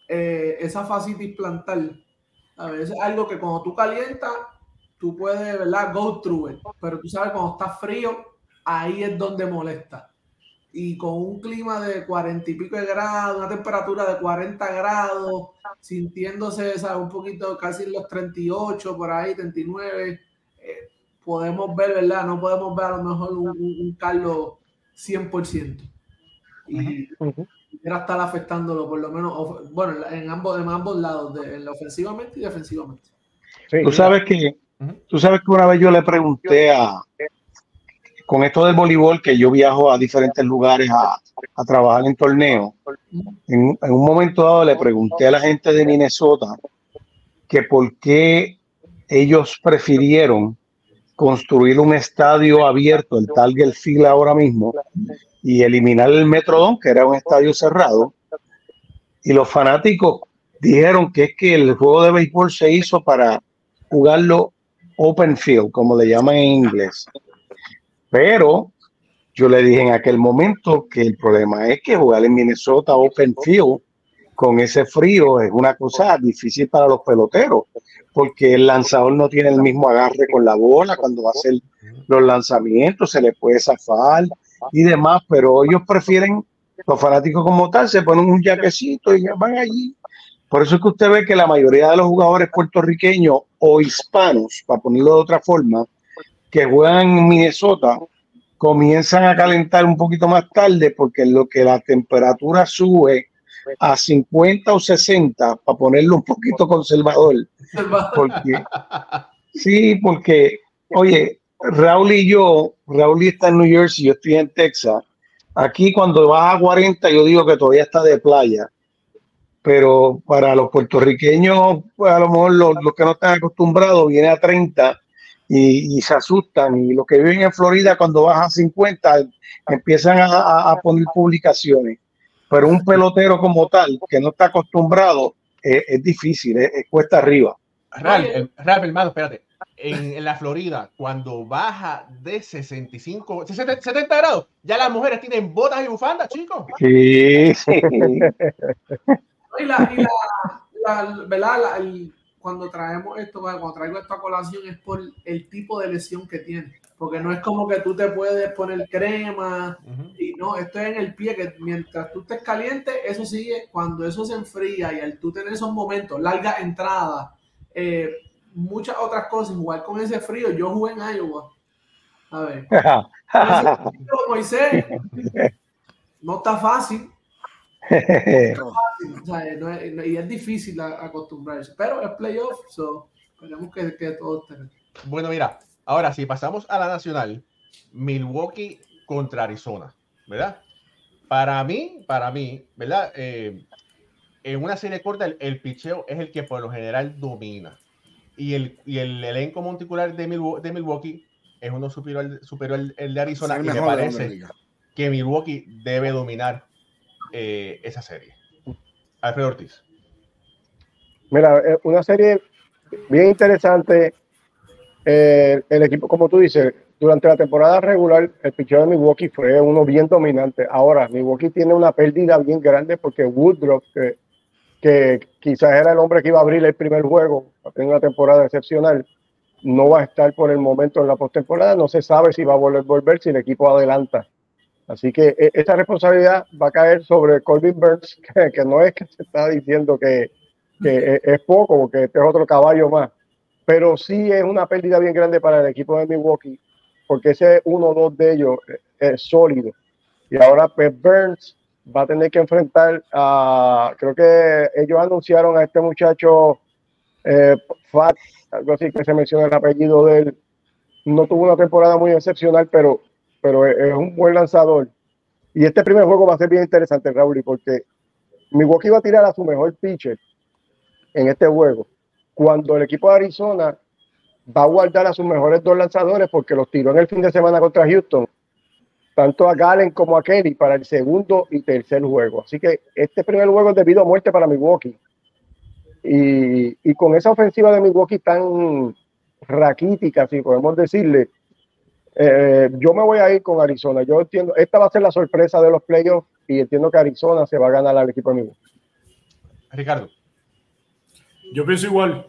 eh, esa fascitis plantar, a veces es algo que cuando tú calientas, tú puedes, ¿verdad? Go through it. Pero tú sabes, cuando está frío, ahí es donde molesta y con un clima de cuarenta y pico de grados, una temperatura de 40 grados, sintiéndose un poquito casi en los 38, por ahí, 39, eh, podemos ver, ¿verdad? No podemos ver a lo mejor un, un, Carlos 100%. Y era estar afectándolo, por lo menos, bueno, en ambos, en ambos lados, de, en ofensivamente y defensivamente. tú sabes que, tú sabes que una vez yo le pregunté a, con esto del voleibol, que yo viajo a diferentes lugares a, trabajar en torneos, en, un momento dado le pregunté a la gente de Minnesota que por qué ellos prefirieron construir un estadio abierto, el Target Field ahora mismo, y eliminar el Metrodon, que era un estadio cerrado. Y los fanáticos dijeron que es que el juego de béisbol se hizo para jugarlo open field, como le llaman en inglés. Pero yo le dije en aquel momento que el problema es que jugar en Minnesota Open Field con ese frío es una cosa difícil para los peloteros, porque el lanzador no tiene el mismo agarre con la bola cuando va a hacer los lanzamientos, se le puede zafar y demás, pero ellos prefieren, los fanáticos como tal, se ponen un jaquecito y van allí. Por eso es que usted ve que la mayoría de los jugadores puertorriqueños o hispanos, para ponerlo de otra forma, que juegan en Minnesota comienzan a calentar un poquito más tarde porque lo que la temperatura sube a 50 o 60 para ponerlo un poquito conservador. Porque, sí, porque, oye, Raúl y yo, Raúl está en New Jersey, yo estoy en Texas. Aquí cuando vas a 40 yo digo que todavía está de playa. Pero para los puertorriqueños, pues a lo mejor los, los que no están acostumbrados, viene a 30 y, se asustan. Y los que viven en Florida, cuando bajan 50, empiezan a, poner publicaciones. Pero un pelotero como tal, que no está acostumbrado, es difícil, es, cuesta arriba. Ralph, hermano, espérate. En, la Florida, cuando baja de 65, 70, grados, ya las mujeres tienen botas y bufandas, chicos. Sí, sí. y la, y la, ¿verdad? el, cuando traemos esto, cuando traigo esta colación es por el tipo de lesión que tiene. Porque no es como que tú te puedes poner crema y no, esto es en el pie que mientras tú estés caliente, eso sigue, cuando eso se enfría y al tú tener esos momentos, larga entrada, eh, muchas otras cosas, igual con ese frío, yo jugué en Iowa A ver. Moisés, no está fácil. y es difícil acostumbrarse, pero es playoff, so esperemos que, que todo esté. Bueno, mira, ahora si pasamos a la nacional, Milwaukee contra Arizona, ¿verdad? Para mí, para mí, ¿verdad? Eh, en una serie corta, el, el, picheo es el que por lo general domina. Y el, y el elenco monticular de Milwaukee, de Milwaukee es uno superior, superior al el de Arizona. Y me parece que Milwaukee debe dominar eh, esa serie. Alfredo Ortiz. Mira, eh, una serie bien interesante. Eh, el equipo, como tú dices, durante la temporada regular, el picheo de Milwaukee fue uno bien dominante. Ahora, Milwaukee tiene una pérdida bien grande porque Woodruff, que, que quizás era el hombre que iba a abrir el primer juego, en una temporada excepcional, no va a estar por el momento en la postemporada. No se sabe si va a volver, volver si el equipo adelanta. Así que e, esa responsabilidad va a caer sobre Colvin Burns, que, no es que se está diciendo que, que, es poco, porque este es otro caballo más, pero sí es una pérdida bien grande para el equipo de Milwaukee porque ese uno o dos de ellos es sólido. Y ahora pues Burns va a tener que enfrentar a, creo que ellos anunciaron a este muchacho eh, Fat, algo así que se menciona el apellido de él. No tuvo una temporada muy excepcional, pero, pero es un buen lanzador. Y este primer juego va a ser bien interesante, Raúl, porque Milwaukee va a tirar a su mejor pitcher en este juego. Cuando el equipo de Arizona va a guardar a sus mejores dos lanzadores porque los tiró en el fin de semana contra Houston, tanto a Galen como a Kelly para el segundo y tercer juego. Así que este primer juego es debido a muerte para Milwaukee. Y, y con esa ofensiva de Milwaukee tan raquítica, si podemos decirle, eh, yo me voy a ir con Arizona. Yo entiendo, esta va a ser la sorpresa de los playoffs y entiendo que Arizona se va a ganar al equipo de Milwaukee. Ricardo. Yo pienso igual.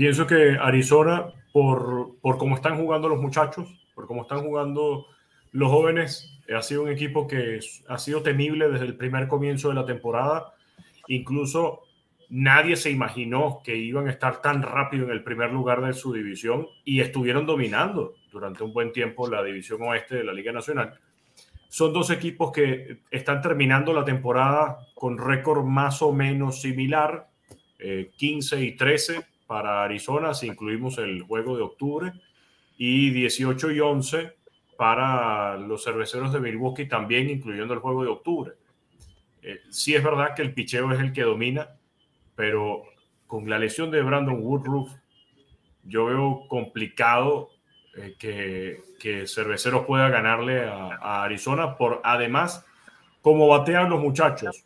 Pienso que Arizona, por, por cómo están jugando los muchachos, por cómo están jugando los jóvenes, ha sido un equipo que ha sido temible desde el primer comienzo de la temporada. Incluso nadie se imaginó que iban a estar tan rápido en el primer lugar de su división y estuvieron dominando durante un buen tiempo la división oeste de la Liga Nacional. Son dos equipos que están terminando la temporada con récord más o menos similar, 15 eh, y 13 para Arizona si incluimos el juego de octubre y 18 y 11 para los cerveceros de Milwaukee también incluyendo el juego de octubre. Eh, sí es verdad que el picheo es el que domina, pero con la lesión de Brandon Woodruff yo veo complicado eh, que, que, Cerveceros pueda ganarle a, a, Arizona por además como batean los muchachos.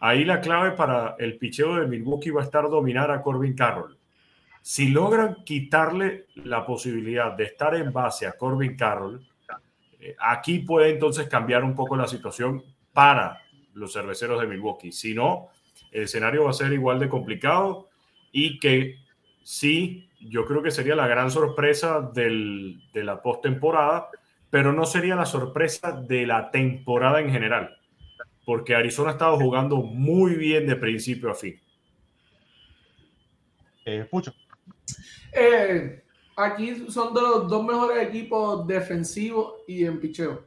Ahí la clave para el picheo de Milwaukee va a estar dominar a Corbin Carroll. Si logran quitarle la posibilidad de estar en base a Corbin Carroll, eh, aquí puede entonces cambiar un poco la situación para los cerveceros de Milwaukee. Si no, el escenario va a ser igual de complicado y que sí, yo creo que sería la gran sorpresa del, de la postemporada, pero no sería la sorpresa de la temporada en general, porque Arizona ha estado jugando muy bien de principio a fin. Eh. Eh, aquí son de los dos mejores equipos defensivos y en picheo.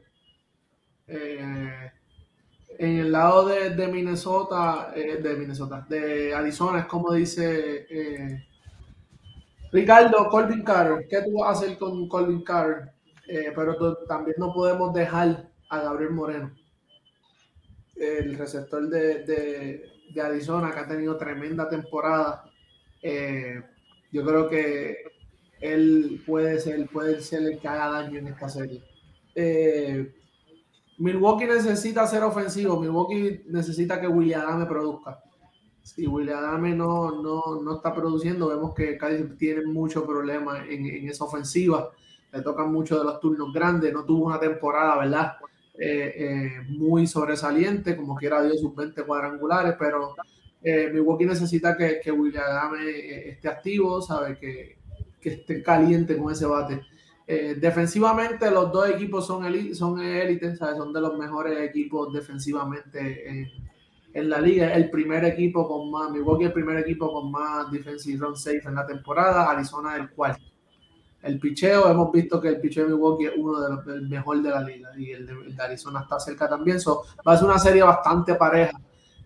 Eh, en el lado de, Minnesota, eh, de Minnesota, de Arizona, es como dice Ricardo, Colvin Carter. ¿Qué tú vas a hacer con Colvin Carter? pero también no podemos dejar a Gabriel Moreno, el receptor de, de Arizona, que ha tenido tremenda temporada. Yo creo que él puede ser, puede ser el que haga daño en esta serie. Eh, Milwaukee necesita ser ofensivo. Milwaukee necesita que William Adame produzca. Si William Adame no, no, no, está produciendo, vemos que Cádiz tiene mucho problema en, en, esa ofensiva. Le tocan mucho de los turnos grandes. No tuvo una temporada, ¿verdad? Eh, eh, muy sobresaliente, como quiera dio sus 20 cuadrangulares, pero eh, Milwaukee necesita que, que William Adame eh, esté activo, sabe que, que, esté caliente con ese bate. Eh, defensivamente, los dos equipos son élites, son, élite, son de los mejores equipos defensivamente en, en, la liga. El primer equipo con más, Milwaukee el primer equipo con más defensive run safe en la temporada, Arizona el cuarto. el picheo, hemos visto que el picheo de Milwaukee es uno de los mejor de la liga y el de, el de Arizona está cerca también. So, va a ser una serie bastante pareja.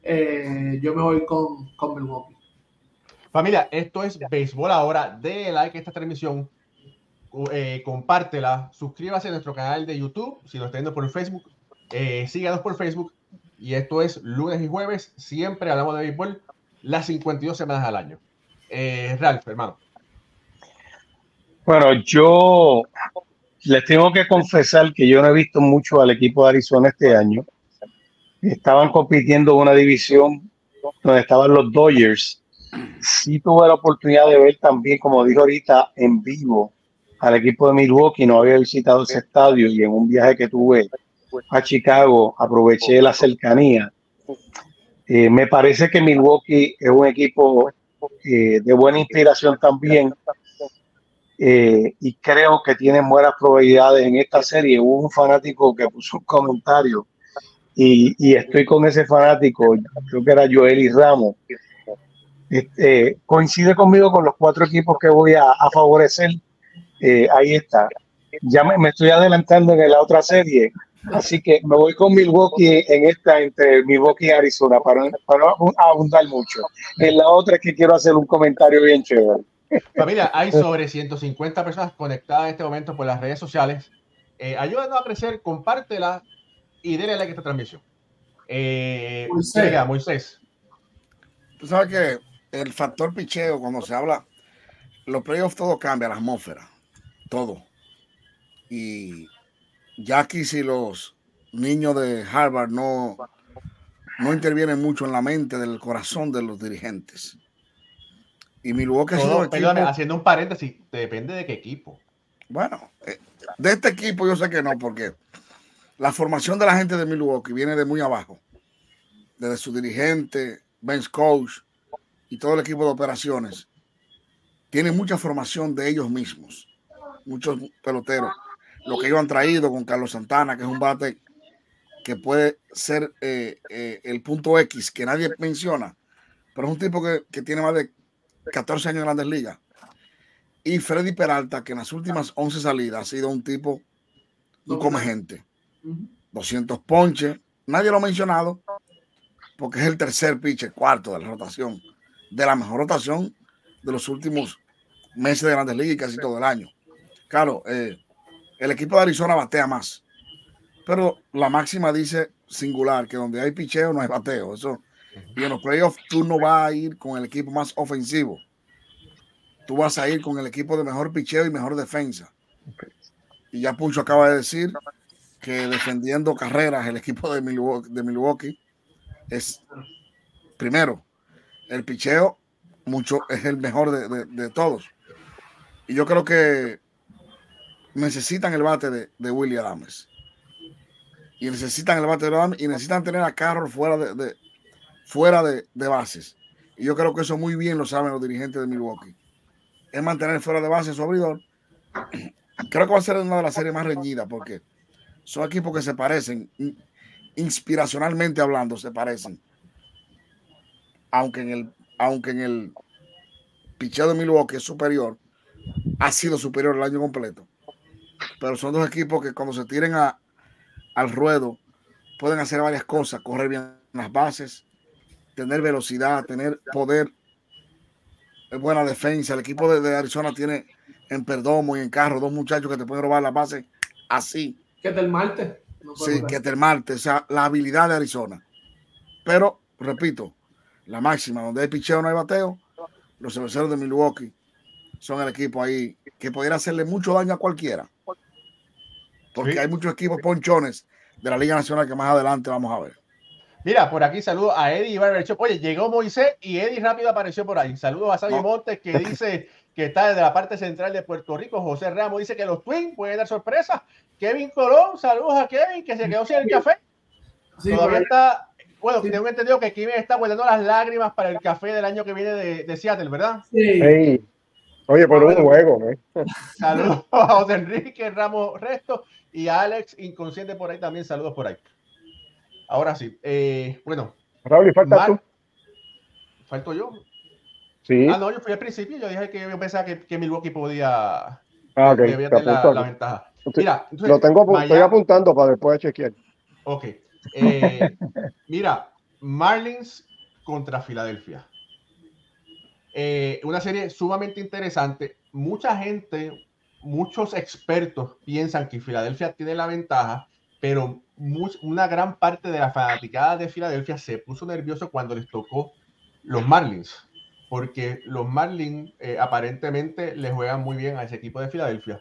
Eh, yo me voy con, con Milwaukee. Familia, esto es Béisbol ahora. De like a esta transmisión, eh, compártela, suscríbase a nuestro canal de YouTube, si lo está viendo por Facebook, eh, síganos por Facebook. Y esto es lunes y jueves, siempre hablamos de béisbol, las 52 semanas al año. Eh, Ralph, hermano. Bueno, yo les tengo que confesar que yo no he visto mucho al equipo de Arizona este año. Estaban compitiendo en una división donde estaban los Dodgers. Sí tuve la oportunidad de ver también, como dijo ahorita, en vivo al equipo de Milwaukee. No había visitado ese estadio y en un viaje que tuve a Chicago aproveché la cercanía. Eh, me parece que Milwaukee es un equipo eh, de buena inspiración también eh, y creo que tienen buenas probabilidades en esta serie. Hubo un fanático que puso un comentario y, y estoy con ese fanático, creo que era Joel y Ramos. Este, coincide conmigo con los cuatro equipos que voy a, a favorecer. Eh, ahí está. Ya me, me, estoy adelantando en la otra serie, así que me voy con Milwaukee en esta entre Milwaukee y Arizona para, para abundar mucho. En la otra es que quiero hacer un comentario bien chévere. Familia, hay sobre 150 personas conectadas en este momento por las redes sociales. Eh, ayúdanos a crecer, compártela y denle like a esta transmisión. Eh, Moisés. Moisés. Moisés. Tú sabes que el factor picheo, cuando se habla, los playoffs todo cambia, la atmósfera, todo. Y ya aquí si los niños de Harvard no, no intervienen mucho en la mente del corazón de los dirigentes. Y Milwaukee Todo, equipo- haciendo un paréntesis, depende de qué equipo. Bueno, eh, de este equipo yo sé que no, porque la formación de la gente de Milwaukee viene de muy abajo. Desde su dirigente, bench coach y todo el equipo de operaciones. Tiene mucha formación de ellos mismos. Muchos peloteros. Lo que ellos han traído con Carlos Santana, que es un bate que puede ser eh, eh, el punto X que nadie menciona, pero es un tipo que, que tiene más de 14 años en grandes ligas y Freddy Peralta, que en las últimas 11 salidas ha sido un tipo, un come gente. Ujú. 200 ponches. Nadie lo ha mencionado porque es el tercer pitcher, cuarto de la rotación, de la mejor rotación de los últimos meses de Grandes Ligas y casi todo el año. Claro, eh, el equipo de Arizona batea más, pero la máxima dice singular, que donde hay picheo no hay bateo. Eso, y en los playoffs tú no vas a ir con el equipo más ofensivo. Tú vas a ir con el equipo de mejor picheo y mejor defensa. Y ya Pucho acaba de decir que defendiendo carreras el equipo de Milwaukee, de Milwaukee es primero. El picheo mucho es el mejor de, todos. Y yo creo que necesitan el bate de, de Willie Adams y necesitan el bate de Adams y necesitan tener a Carroll fuera de, fuera de, bases. Y yo creo que eso muy bien lo saben los dirigentes de Milwaukee. Es mantener fuera de base su abridor. Creo que va a ser una de las series más reñidas porque son equipos que se parecen, in- inspiracionalmente hablando, se parecen. Aunque en el, aunque en el picheo de Milwaukee es superior, ha sido superior el año completo. Pero son dos equipos que cuando se tiren a, al ruedo pueden hacer varias cosas, correr bien las bases, tener velocidad, tener poder, buena defensa. El equipo de, de Arizona tiene en Perdomo y en Carro dos muchachos que te pueden robar las bases así. ¿Qué tal Marte? No Sí, que Termarte, o sea, la habilidad de Arizona. Pero, repito, la máxima, donde hay picheo no hay bateo, los cerveceros de Milwaukee son el equipo ahí que pudiera hacerle mucho daño a cualquiera. Porque Sí. hay muchos equipos ponchones de la Liga Nacional que más adelante vamos a ver. Mira, por aquí saludo a Eddie Barber Shop. Oye, llegó Moisés y Eddie rápido apareció por ahí. Saludos a Sammy No. Montes que dice que está desde la parte central de Puerto Rico. José Ramos dice que los Twins pueden dar sorpresa. Kevin Colón, saludos a Kevin que se quedó sin el café. Sí, Todavía por está. Bueno, Sí. tengo entendido que Kevin está guardando las lágrimas para el café del año que viene de, de Seattle, ¿verdad? Sí. Oye, pero un juego, ¿eh? Saludos a José Enrique Ramos Resto y a Alex Inconsciente por ahí también. Saludos por ahí. Ahora sí. eh, bueno, Raúl, ¿y falta Mar- tú? falto yo. Sí. Ah, no, yo fui al principio. Yo dije que yo pensaba que, que Milwaukee podía, Ah, ok. Te tener la, la ventaja. Mira, entonces, Lo tengo, estoy apuntando para después chequear. Ok. Eh, mira, Marlins contra Filadelfia. Eh, una serie sumamente interesante. Mucha gente, muchos expertos piensan que Filadelfia tiene la ventaja, pero una gran parte de la fanaticada de Filadelfia se puso nervioso cuando les tocó los Marlins, porque los Marlins eh, aparentemente le juegan muy bien a ese equipo de Filadelfia.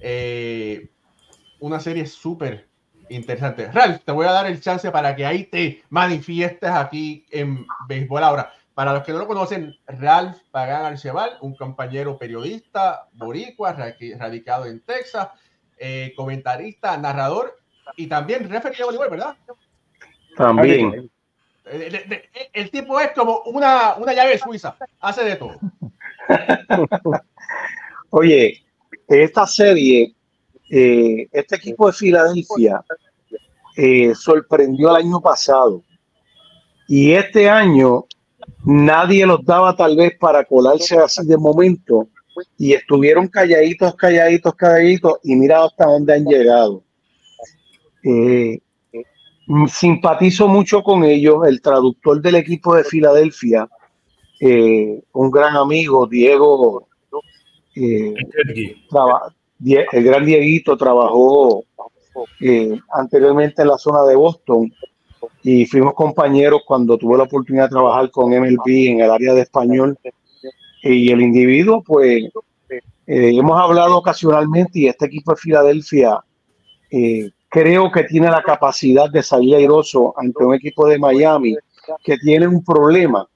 Eh, una serie súper interesante. Ralph, te voy a dar el chance para que ahí te manifiestes aquí en béisbol ahora. Para los que no lo conocen, Ralph Pagán Arceval, un compañero periodista boricua radicado en Texas, eh, comentarista, narrador y también referee de voleibol, ¿verdad? También. Eh, de- de- el tipo es como una, una llave suiza, hace de todo. Oye, esta serie, eh, este equipo de Filadelfia eh, sorprendió el año pasado y este año nadie los daba tal vez para colarse así de momento y estuvieron calladitos, calladitos, calladitos y mira hasta dónde han llegado. Eh, simpatizo mucho con ellos, el traductor del equipo de Filadelfia, eh, un gran amigo, Diego. Eh, traba- Die- el gran Dieguito trabajó eh, anteriormente en la zona de Boston y fuimos compañeros cuando tuve la oportunidad de trabajar con MLB en el área de español. Y el individuo pues eh, hemos hablado ocasionalmente y este equipo de Filadelfia eh, creo que tiene la capacidad de salir airoso ante un equipo de Miami que tiene un problema.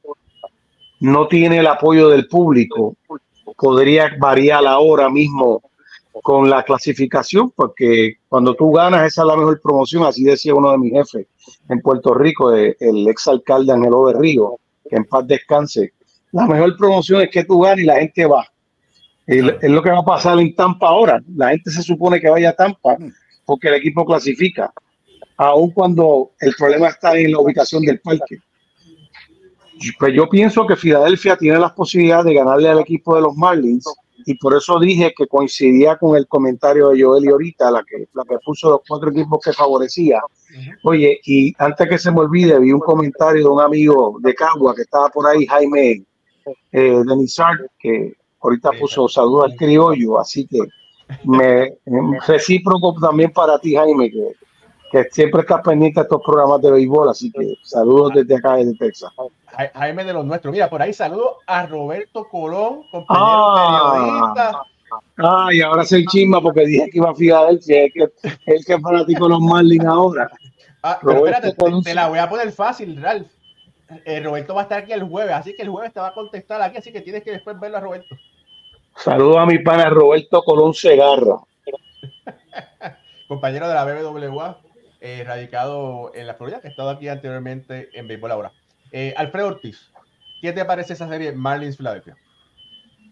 No tiene el apoyo del público podría variar ahora mismo con la clasificación, porque cuando tú ganas, esa es la mejor promoción, así decía uno de mis jefes en Puerto Rico, el ex alcalde Angelo Berrío, que en paz descanse. La mejor promoción es que tú ganas y la gente va. Es lo que va a pasar en Tampa ahora. La gente se supone que vaya a Tampa porque el equipo clasifica, aun cuando el problema está en la ubicación del parque. Pues yo pienso que Filadelfia tiene las posibilidades de ganarle al equipo de los Marlins y por eso dije que coincidía con el comentario de Joel y ahorita, la que, la que puso los cuatro equipos que favorecía. Oye, y antes que se me olvide, vi un comentario de un amigo de Cagua que estaba por ahí, Jaime eh, de Nizar, que ahorita puso saludos al criollo, así que me, me- recíproco también para ti, Jaime, que, que siempre estás pendiente de estos programas de béisbol, así que saludos desde acá, desde Texas. Ja- Jaime de los nuestros. Mira, por ahí saludo a Roberto Colón, compañero Ah. periodista. Ay, ahora soy chisma porque dije que iba a Filadelfia, es que el que es fanático de los Marlins ahora. Ah, pero Roberto espérate, te la voy a poner fácil, Ralph. Eh, Roberto va a estar aquí el jueves, así que el jueves te va a contestar aquí, así que tienes que después verlo a Roberto. Saludos a mi pana Roberto Colón Segarra. Compañero de la BBWA, eh, radicado en la Florida, que ha estado aquí anteriormente en béisbol ahora. Eh, Alfredo Ortiz, ¿qué te parece esa serie Marlins Philadelphia?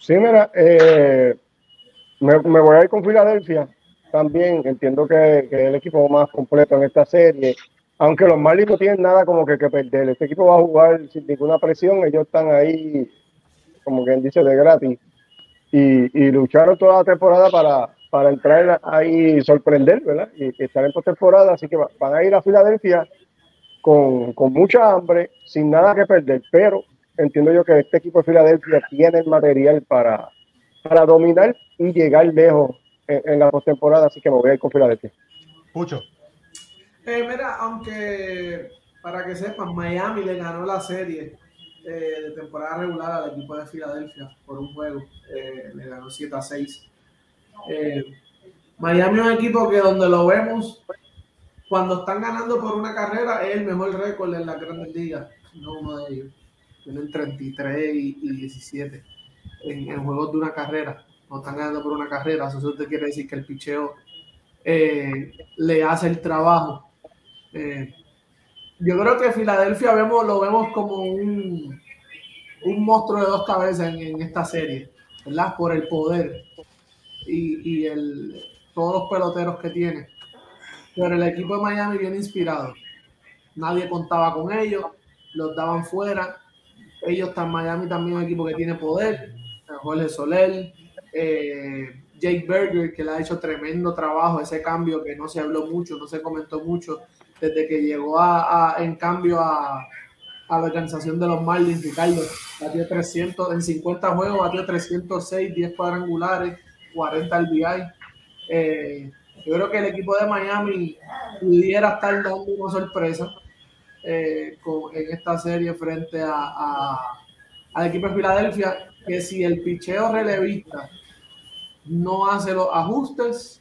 Sí, mira, eh, me, me voy a ir con Filadelfia también. Entiendo que, que es el equipo más completo en esta serie. Aunque los Marlins no tienen nada como que, que perder. Este equipo va a jugar sin ninguna presión. Ellos están ahí, como quien dice, de gratis. Y, y lucharon toda la temporada para, para entrar ahí y sorprender, ¿verdad? Y, estar en postemporada. Así que va- van a ir a Filadelfia con, con mucha hambre, sin nada que perder. Pero entiendo yo que este equipo de Filadelfia tiene el material para, para dominar y llegar lejos en, en la postemporada, así que me voy a ir con Filadelfia. Pucho. Eh, mira, aunque para que sepan, Miami le ganó la serie eh, de temporada regular al equipo de Filadelfia por un juego. Eh, le ganó 7 a 6. Eh, Miami es un equipo que donde lo vemos, cuando están ganando por una carrera, es el mejor récord en la grandes ligas. No uno de ellos. Tienen 33 y, y 17 en, en juegos de una carrera. No están ganando por una carrera. Eso te quiere decir que el picheo eh, le hace el trabajo. Eh, yo creo que Filadelfia vemos, lo vemos como un, un monstruo de dos cabezas en, en esta serie, ¿verdad? Por el poder y, y el, todos los peloteros que tiene. Pero el equipo de Miami viene inspirado. Nadie contaba con ellos, los daban fuera. Ellos están Miami también un equipo que tiene poder. Jorge Soler, eh, Jake Berger, que le ha hecho tremendo trabajo, ese cambio que no se habló mucho, no se comentó mucho, desde que llegó a, en cambio a, la organización de los Marlins, Ricardo, batió 300, en 50 juegos batió 306, 10 cuadrangulares, 40 al. Eh, yo creo que el equipo de Miami pudiera estar dando una sorpresa eh, en esta serie frente a, al equipo de Filadelfia, que si el picheo relevista no hace los ajustes,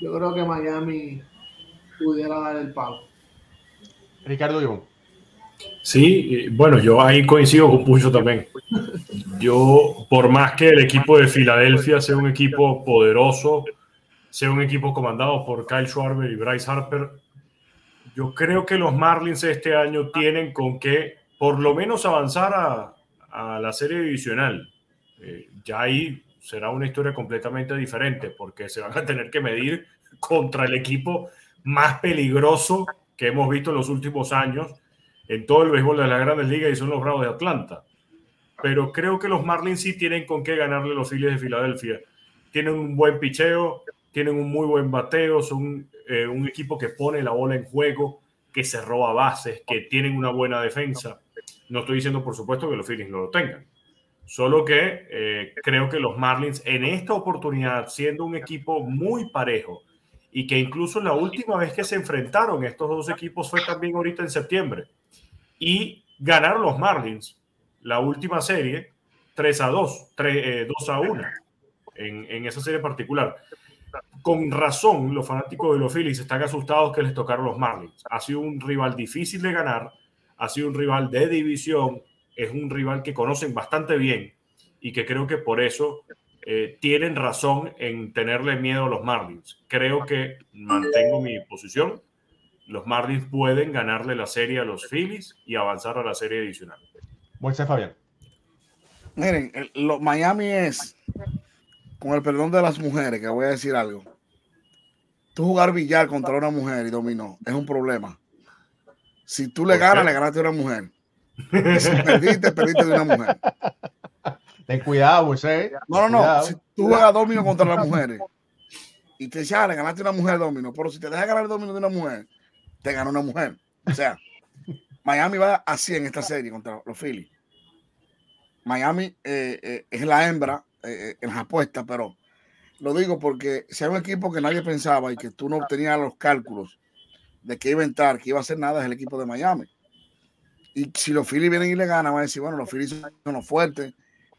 yo creo que Miami pudiera dar el palo. Ricardo Ivón. Sí, bueno, yo ahí coincido con Pucho también. Yo, por más que el equipo de Filadelfia sea un equipo poderoso, sea un equipo comandado por Kyle Schwarber y Bryce Harper, yo creo que los Marlins este año tienen con que por lo menos avanzar a, la serie divisional. Eh, ya ahí será una historia completamente diferente porque se van a tener que medir contra el equipo más peligroso que hemos visto en los últimos años en todo el béisbol de las grandes ligas y son los Bravos de Atlanta. Pero creo que los Marlins sí tienen con qué ganarle los Phillies de Filadelfia. Tienen un buen picheo, tienen un muy buen bateo, son eh, un equipo que pone la bola en juego, que se roba bases, que tienen una buena defensa. No estoy diciendo, por supuesto, que los Phillies no lo tengan. Solo que eh, creo que los Marlins en esta oportunidad, siendo un equipo muy parejo, y que incluso la última vez que se enfrentaron estos dos equipos fue también ahorita en septiembre, y ganaron los Marlins la última serie 3 a 2, 3, 2 a 1 en, en esa serie particular con razón los fanáticos de los Phillies están asustados que les tocaron los Marlins. Ha sido un rival difícil de ganar, ha sido un rival de división, es un rival que conocen bastante bien y que creo que por eso eh, tienen razón en tenerle miedo a los Marlins. Creo que mantengo mi posición. Los Marlins pueden ganarle la serie a los Phillies y avanzar a la serie adicional. Moisés Fabián. Miren, Miami es con el perdón de las mujeres, que voy a decir algo. Tú jugar billar contra una mujer y dominó es un problema. Si tú le ganas, le ganaste a una mujer. si perdiste, perdiste de una mujer. Ten cuidado, José. No, no, no. Si tú juegas domino contra las mujeres y te echas, le ganaste una mujer domino, pero si te dejas ganar el domino de una mujer, te gana una mujer. O sea, Miami va así en esta serie contra los Phillies. Miami eh, eh, es la hembra eh, en las apuestas, pero lo digo porque si hay un equipo que nadie pensaba y que tú no tenías los cálculos de que iba a entrar, que iba a hacer nada, es el equipo de Miami. Y si los Phillies vienen y le ganan, van a decir, bueno, los Phillies son los fuertes,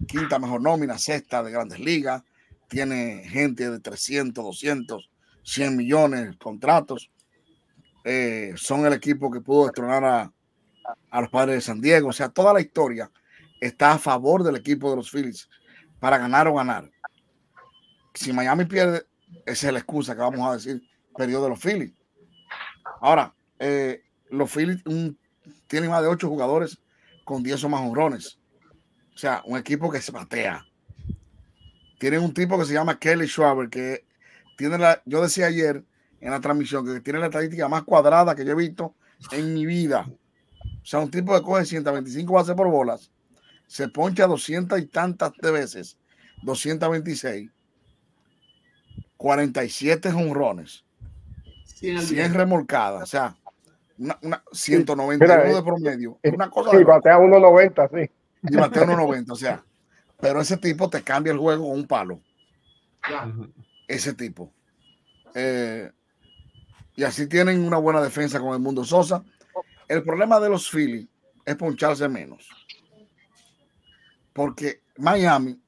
quinta mejor nómina, sexta de grandes ligas, tiene gente de 300, 200, 100 millones contratos. Eh, son el equipo que pudo destronar a, a los padres de San Diego. O sea, toda la historia está a favor del equipo de los Phillies para ganar o ganar. Si Miami pierde, esa es la excusa que vamos a decir, perdió de los Phillies. Ahora, eh, los Phillies tienen más de ocho jugadores con 10 o más honrones. O sea, un equipo que se batea. Tienen un tipo que se llama Kelly Schwaber, que tiene la, yo decía ayer en la transmisión, que tiene la estadística más cuadrada que yo he visto en mi vida. O sea, un tipo que coge 125 bases por bolas se poncha 200 y tantas de veces, 226, 47 honrones, 100 remolcadas, o sea, una, 191 de promedio. Es una cosa. Sí, batea 1.90, sí. Y batea 1.90, o sea, pero ese tipo te cambia el juego con un palo. Ese tipo. Eh, y así tienen una buena defensa con el mundo Sosa. El problema de los Phillies es poncharse menos porque Miami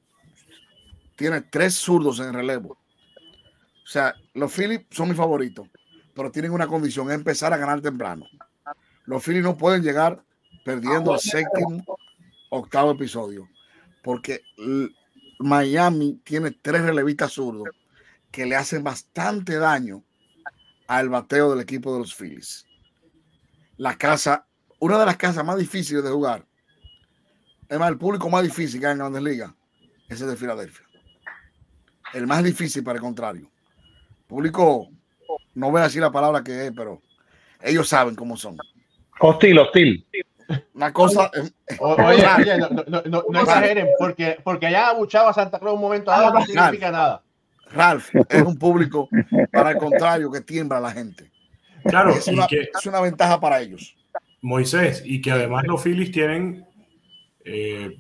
tiene tres zurdos en relevo. O sea, los Phillies son mis favoritos, pero tienen una condición, es empezar a ganar temprano. Los Phillies no pueden llegar perdiendo al séptimo, octavo episodio, porque Miami tiene tres relevistas zurdos que le hacen bastante daño al bateo del equipo de los Phillies. La casa, una de las casas más difíciles de jugar es más, el público más difícil que hay en Grandes Ligas es el de Filadelfia. El más difícil para el contrario. público, no voy a decir la palabra que es, pero ellos saben cómo son. Hostil, hostil. Una cosa. O- oye, oye, no, no, no, no exageren, porque, porque hayan abuchado a Santa Claus un momento dado no significa nada. Ralph es un público, para el contrario, que tiembla a la gente. Claro, Es y una, que es una ventaja para ellos. Moisés, y que además los Phillies tienen, eh,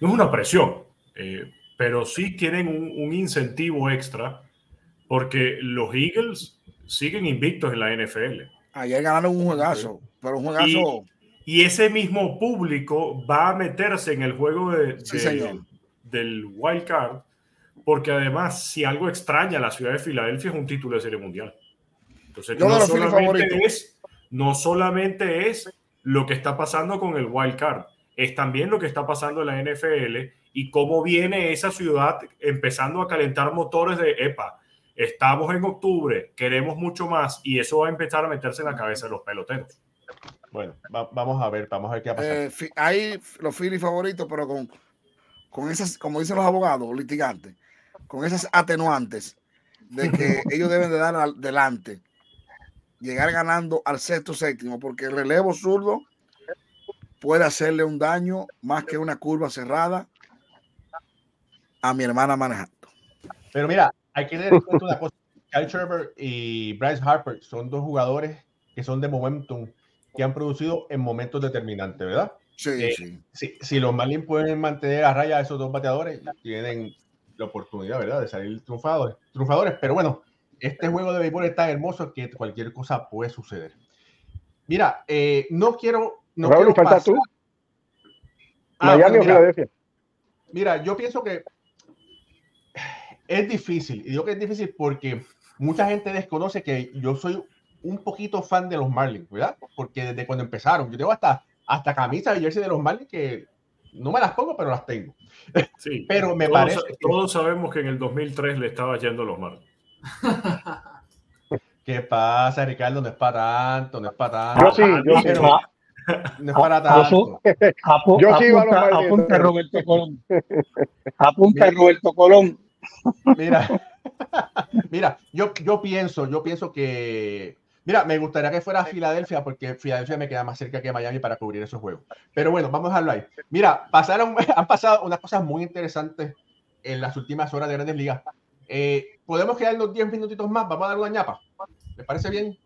no es una presión, eh, pero sí tienen un, un incentivo extra porque los Eagles siguen invictos en la NFL. Ayer ganaron un juegazo, pero un juegazo. Y ese mismo público va a meterse en el juego de, Sí, de- señor. del wild card, porque además, si algo extraña a la ciudad de Filadelfia es un título de serie mundial. Entonces, no Phillies solamente, es, no solamente es lo que está pasando con el wild card, es también lo que está pasando en la NFL y cómo viene esa ciudad empezando a calentar motores de EPA. Estamos en octubre, queremos mucho más y eso va a empezar a meterse en la cabeza de los peloteros. Bueno, va- vamos a ver, vamos a ver qué va a pasar. Eh, hay los Phillies favoritos, pero con, con esas, como dicen los abogados, litigantes, con esas atenuantes de que ellos deben de dar adelante, llegar ganando al sexto séptimo, porque el relevo zurdo puede hacerle un daño más que una curva cerrada a mi hermana manejando. Pero mira, hay que tener en cuenta una cosa. Kyle Schwarber y Bryce Harper son dos jugadores que son de momentum, que han producido en momentos determinantes, ¿verdad? Sí, Eh, sí. Si, si los Marlins pueden mantener a raya a esos dos bateadores, tienen la oportunidad, ¿verdad?, de salir triunfadores. triunfadores. Pero bueno, este juego de béisbol es tan hermoso que cualquier cosa puede suceder. Mira, eh, no quiero. No Raúl, quiero falta pasar- tú. Ah, Miami o mira, Filadelfia. Mira, yo pienso que es difícil. Y digo que es difícil porque mucha gente desconoce que yo soy un poquito fan de los Marlins, ¿verdad? Porque desde cuando empezaron, yo tengo hasta, hasta camisas y jersey de los Marlins que no me las pongo, pero las tengo. Sí, Pero me todos, parece que- todos sabemos que en el 2003 le estaba yendo a los Marlins. ¿Qué pasa, Ricardo? No es para tanto, no es para tanto. Yo sí, yo sí. Pero no es para tanto. apu- Yo sí iba a los Marlins, apunta. Roberto Colón. Apunta Mira. Roberto Colón. Mira, mira, yo, yo pienso, yo pienso que, mira, me gustaría que fuera Filadelfia porque Filadelfia me queda más cerca que Miami para cubrir esos juegos. Pero bueno, vamos a dejarlo ahí. Mira, pasaron, han pasado unas cosas muy interesantes en las últimas horas de Grandes Ligas. Eh, Podemos quedarnos 10 minutitos más, vamos a dar una ñapa. ¿Les parece bien?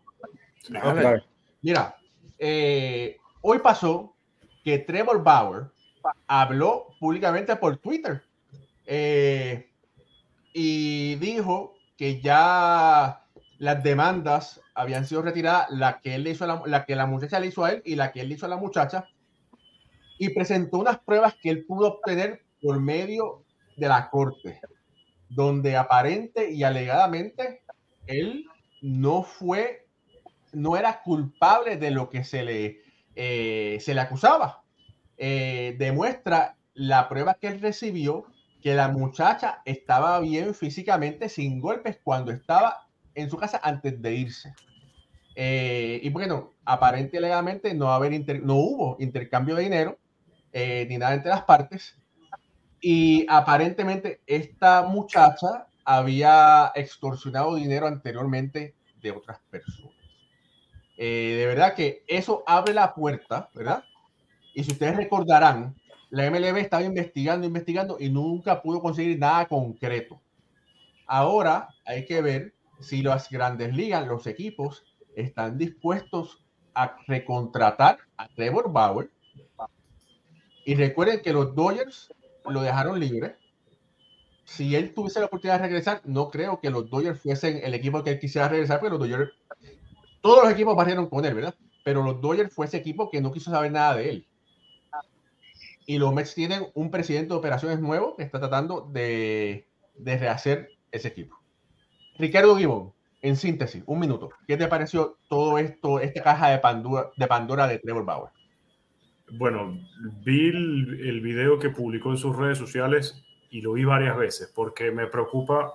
Claro. Mira, eh, hoy pasó que Trevor Bauer habló públicamente por Twitter eh, y dijo que ya las demandas habían sido retiradas, la que él le hizo a la, la que la muchacha le hizo a él y la que él le hizo a la muchacha, y presentó unas pruebas que él pudo obtener por medio de la corte, donde aparente y alegadamente él no fue no era culpable de lo que se le, eh, se le acusaba. Eh, demuestra la prueba que él recibió que la muchacha estaba bien físicamente, sin golpes, cuando estaba en su casa antes de irse. Eh, y bueno, aparente legalmente no, haber inter- no hubo intercambio de dinero eh, ni nada entre las partes. Y aparentemente esta muchacha había extorsionado dinero anteriormente de otras personas. Eh, de verdad que eso abre la puerta, ¿verdad? Y si ustedes recordarán, la MLB estaba investigando, investigando y nunca pudo conseguir nada concreto. Ahora hay que ver si las grandes ligas, los equipos, están dispuestos a recontratar a Trevor Bauer. Y recuerden que los Dodgers lo dejaron libre. Si él tuviese la oportunidad de regresar, no creo que los Dodgers fuesen el equipo que él quisiera regresar, porque los Dodgers, todos los equipos barrieron con él, ¿verdad? Pero los Dodgers fue ese equipo que no quiso saber nada de él. Y los Mets tienen un presidente de operaciones nuevo que está tratando de, de rehacer ese equipo. Ricardo Gibón, en síntesis, un minuto. ¿Qué te pareció todo esto, esta caja de Pandora de, Trevor Bauer? Bueno, vi el, el video que publicó en sus redes sociales y lo vi varias veces porque me preocupa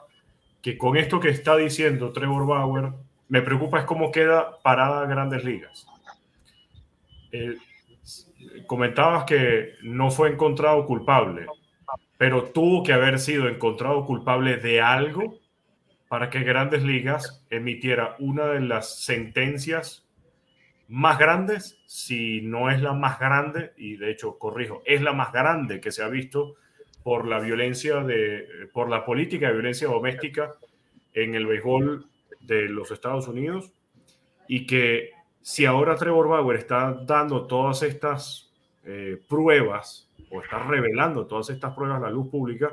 que con esto que está diciendo Trevor Bauer, me preocupa es cómo queda parada Grandes Ligas. Eh, comentabas que no fue encontrado culpable, pero tuvo que haber sido encontrado culpable de algo para que Grandes Ligas emitiera una de las sentencias más grandes, si no es la más grande, y de hecho, corrijo, es la más grande que se ha visto por la violencia de, por la política de violencia doméstica en el béisbol de los Estados Unidos y que si ahora Trevor Bauer está dando todas estas eh, pruebas o está revelando todas estas pruebas a la luz pública,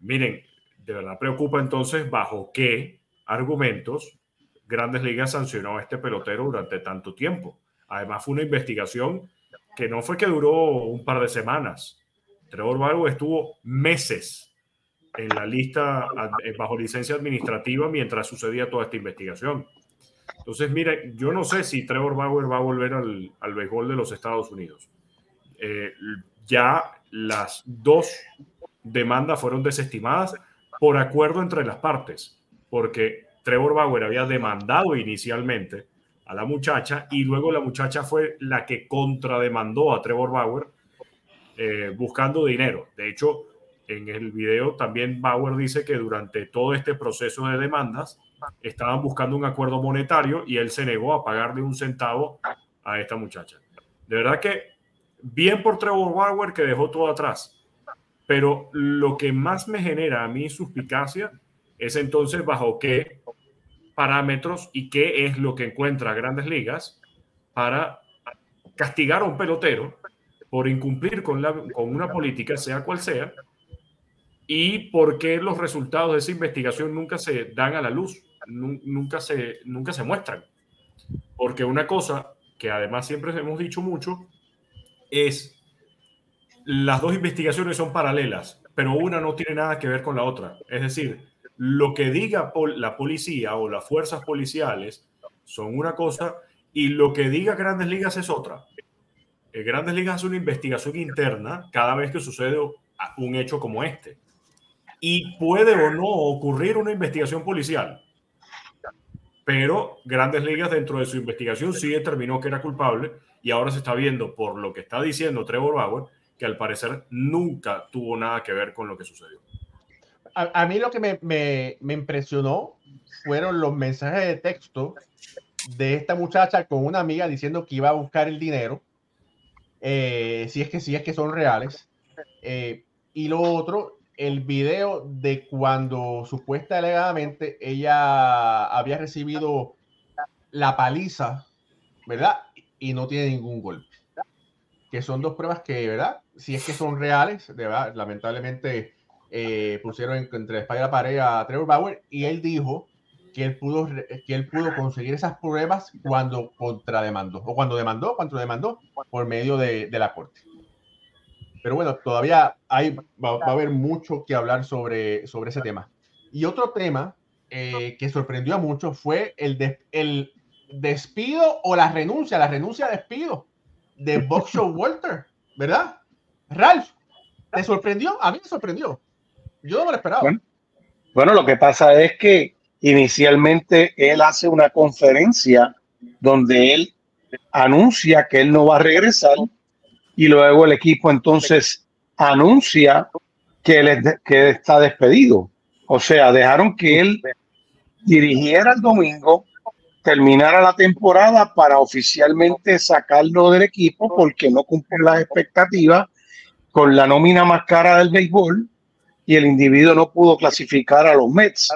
miren, de verdad preocupa entonces bajo qué argumentos Grandes Ligas sancionó a este pelotero durante tanto tiempo. Además fue una investigación que no fue que duró un par de semanas. Trevor Bauer estuvo meses en la lista bajo licencia administrativa mientras sucedía toda esta investigación. Entonces, mire, yo no sé si Trevor Bauer va a volver al, al béisbol de los Estados Unidos. Eh, ya las dos demandas fueron desestimadas por acuerdo entre las partes, porque Trevor Bauer había demandado inicialmente a la muchacha y luego la muchacha fue la que contrademandó a Trevor Bauer eh, buscando dinero. De hecho, en el video también Bauer dice que durante todo este proceso de demandas estaban buscando un acuerdo monetario y él se negó a pagarle un centavo a esta muchacha. De verdad que bien por Trevor Bauer que dejó todo atrás, pero lo que más me genera a mí suspicacia es entonces bajo qué parámetros y qué es lo que encuentra Grandes Ligas para castigar a un pelotero por incumplir con, la, con una política, sea cual sea, y por qué los resultados de esa investigación nunca se dan a la luz, nunca se, nunca se muestran. Porque una cosa que además siempre hemos dicho mucho es las dos investigaciones son paralelas, pero una no tiene nada que ver con la otra. Es decir, lo que diga la policía o las fuerzas policiales son una cosa y lo que diga Grandes Ligas es otra. Eh, Grandes Ligas hace una investigación interna cada vez que sucede un hecho como este. Y puede o no ocurrir una investigación policial. Pero Grandes Ligas dentro de su investigación sí determinó que era culpable y ahora se está viendo por lo que está diciendo Trevor Bauer que al parecer nunca tuvo nada que ver con lo que sucedió a, mí lo que me, me, me, impresionó fueron los mensajes de texto de esta muchacha con una amiga diciendo que iba a buscar el dinero, eh, si es que si es que son reales. Eh, y lo otro, el video de cuando supuesta alegadamente ella había recibido la paliza, ¿verdad? Y no tiene ningún golpe. Que son dos pruebas que, ¿verdad? Si es que son reales, ¿verdad? lamentablemente eh, pusieron entre espalda y la pared a Trevor Bauer y él dijo que él pudo, que él pudo conseguir esas pruebas cuando contrademandó, o cuando demandó, cuando demandó por medio de, de la corte. Pero bueno, todavía hay, va, a haber mucho que hablar sobre, sobre ese tema. Y otro tema eh, que sorprendió a muchos fue el, el despido o la renuncia, la renuncia despido de Show Walter, ¿verdad? Ralph, ¿te sorprendió? A mí me sorprendió. Yo no me lo esperaba. Bueno, lo que pasa es que inicialmente él hace una conferencia donde él anuncia que él no va a regresar y luego el equipo entonces anuncia que él, que está despedido. O sea, dejaron que él dirigiera el domingo, terminara la temporada para oficialmente sacarlo del equipo porque no cumple las expectativas con la nómina más cara del béisbol y el individuo no pudo clasificar a los Mets.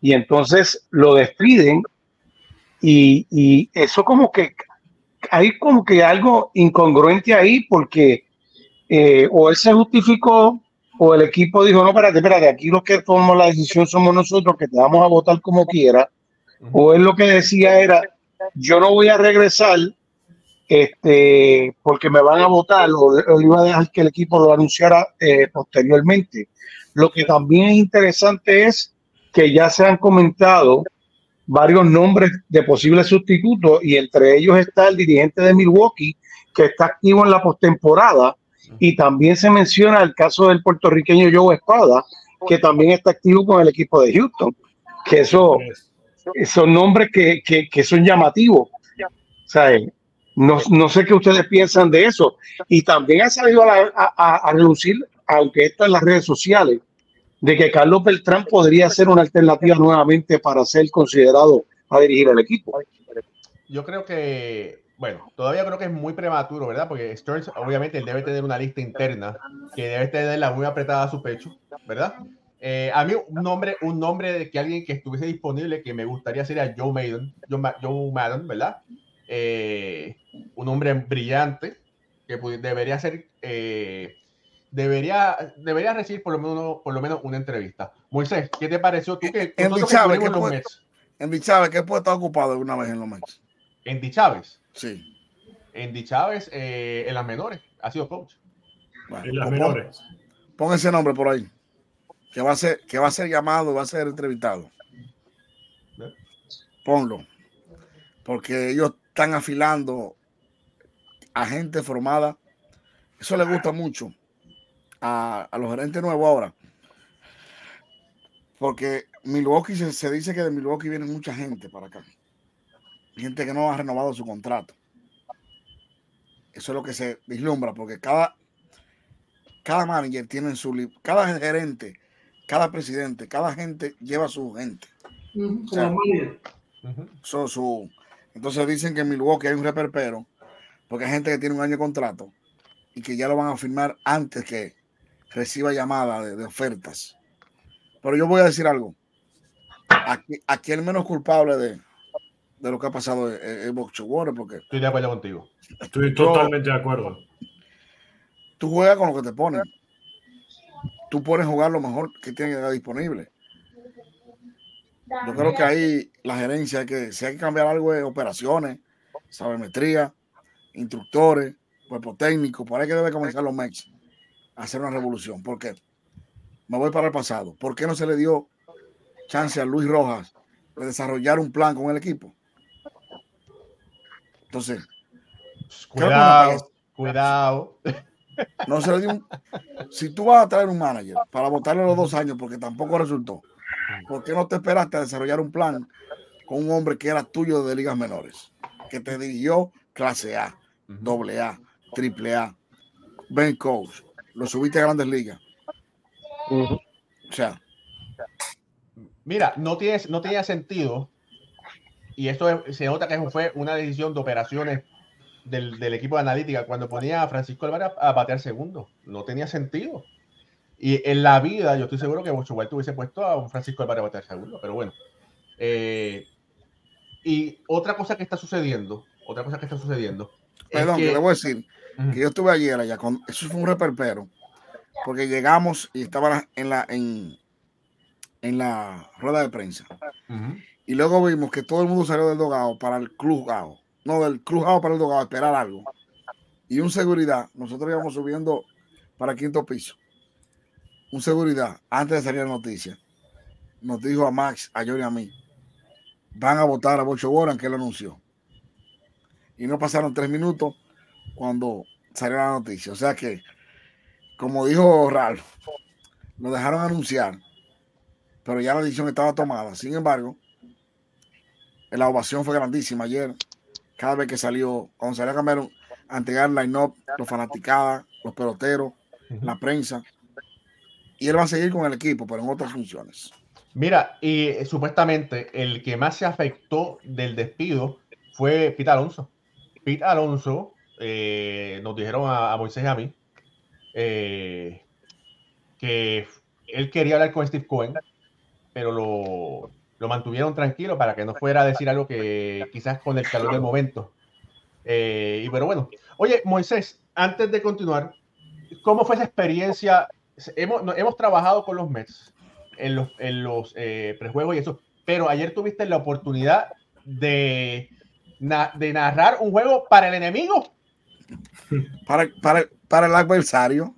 Y entonces lo despiden y, y eso como que hay como que algo incongruente ahí porque eh, o él se justificó o el equipo dijo, no, espérate, espérate, aquí los que tomamos la decisión somos nosotros, que te vamos a votar como quiera, o él lo que decía era, yo no voy a regresar este, porque me van a votar, o, iba a dejar que el equipo lo anunciara eh, posteriormente. Lo que también es interesante es que ya se han comentado varios nombres de posibles sustitutos y entre ellos está el dirigente de Milwaukee que está activo en la postemporada. Y también se menciona el caso del puertorriqueño Joe Espada que también está activo con el equipo de Houston que eso son nombres que, que, son llamativos no, no, sé qué ustedes piensan de eso y también ha salido a, a, a relucir aunque está en las redes sociales de que Carlos Beltrán podría ser una alternativa nuevamente para ser considerado a dirigir el equipo. yo creo que, bueno, todavía creo que es muy prematuro, ¿verdad? Porque Stearns, obviamente, él debe tener una lista interna que debe tenerla muy apretada a su pecho, ¿verdad? Eh, a mí un nombre, un nombre de que alguien que estuviese disponible que me gustaría sería Joe Maiden, Joe, Madden, ¿verdad? Eh, un hombre brillante que debería ser, eh, debería, debería recibir por lo menos, por lo menos una entrevista. Moisés, ¿qué te pareció tú que, en Chávez, ¿qué en Chávez, ¿qué puede estar ocupado alguna vez en los Mets? En Chávez. Sí. En Chávez, en las menores, ha sido coach. en las menores. pon ese nombre por ahí que va a ser, que va a ser llamado, va a ser entrevistado. Ponlo. Porque ellos están afilando a gente formada. Eso le gusta mucho a, los gerentes nuevos ahora. Porque Milwaukee se, se, dice que de Milwaukee viene mucha gente para acá. Gente que no ha renovado su contrato. Eso es lo que se vislumbra, porque cada, cada manager tiene su cada gerente cada presidente, cada gente lleva su gente. su, entonces dicen que en Milwaukee hay un reperpero, porque hay gente que tiene un año de contrato y que ya lo van a firmar antes que reciba llamada de, ofertas. Pero yo voy a decir algo. Aquí, aquí el menos culpable de, lo que ha pasado es, es Water, porque... Estoy de acuerdo contigo. Estoy totalmente de acuerdo. Tú juegas con lo que te ponen tú puedes jugar lo mejor que tienes disponible. Yo creo que ahí la gerencia, hay que, si hay que cambiar algo de operaciones, sabermetría, instructores, cuerpo técnico, por ahí que debe comenzar los Mex a hacer una revolución. ¿Por qué? Me voy para el pasado. ¿Por qué no se le dio chance a Luis Rojas de desarrollar un plan con el equipo? Entonces, cuidado, cuidado. No se le dio un... Si tú vas a traer un manager para votarle los dos años porque tampoco resultó, ¿por qué no te esperaste a desarrollar un plan con un hombre que era tuyo de ligas menores? Que te dirigió clase A, doble A, triple A, Ben Coach, lo subiste a grandes ligas. O sea. Mira, no, tienes, no tenía sentido, y esto se nota que fue una decisión de operaciones del, equipo de analítica cuando ponía a Francisco Álvarez a, batear segundo. No tenía sentido. Y en la vida, yo estoy seguro que Bocho White hubiese puesto a un Francisco Álvarez a batear segundo, pero bueno. Eh, y otra cosa que está sucediendo, otra cosa que está sucediendo. Perdón, que, le voy a decir que yo estuve ayer allá, con, eso fue un reperpero, porque llegamos y estaba en la, en, en la rueda de prensa. Y luego vimos que todo el mundo salió del dogado para el club gao no, del crujado para el dogado, esperar algo. Y un seguridad, nosotros íbamos subiendo para el quinto piso. Un seguridad, antes de salir la noticia, nos dijo a Max, a Jory y a mí, van a votar a Bocho Boran, que él anunció. Y no pasaron tres minutos cuando salió la noticia. O sea que, como dijo Ralph, nos dejaron anunciar, pero ya la decisión estaba tomada. Sin embargo, la ovación fue grandísima ayer cada vez que salió, cuando salió a cambiar a entregar line-up, los fanaticadas, los peloteros, la prensa. Y él va a seguir con el equipo, pero en otras funciones. Mira, y eh, supuestamente el que más se afectó del despido fue Pete Alonso. Pete Alonso, eh, nos dijeron a, Moisés y a mí, eh, que él quería hablar con Steve Cohen, pero lo, lo mantuvieron tranquilo para que no fuera a decir algo que quizás con el calor del momento. Y pero bueno, oye, Moisés, antes de continuar, ¿cómo fue esa experiencia? Hemos, hemos trabajado con los Mets en los, en los eh, prejuegos y eso, pero ayer tuviste la oportunidad de, de narrar un juego para el enemigo. Para, para, para el adversario.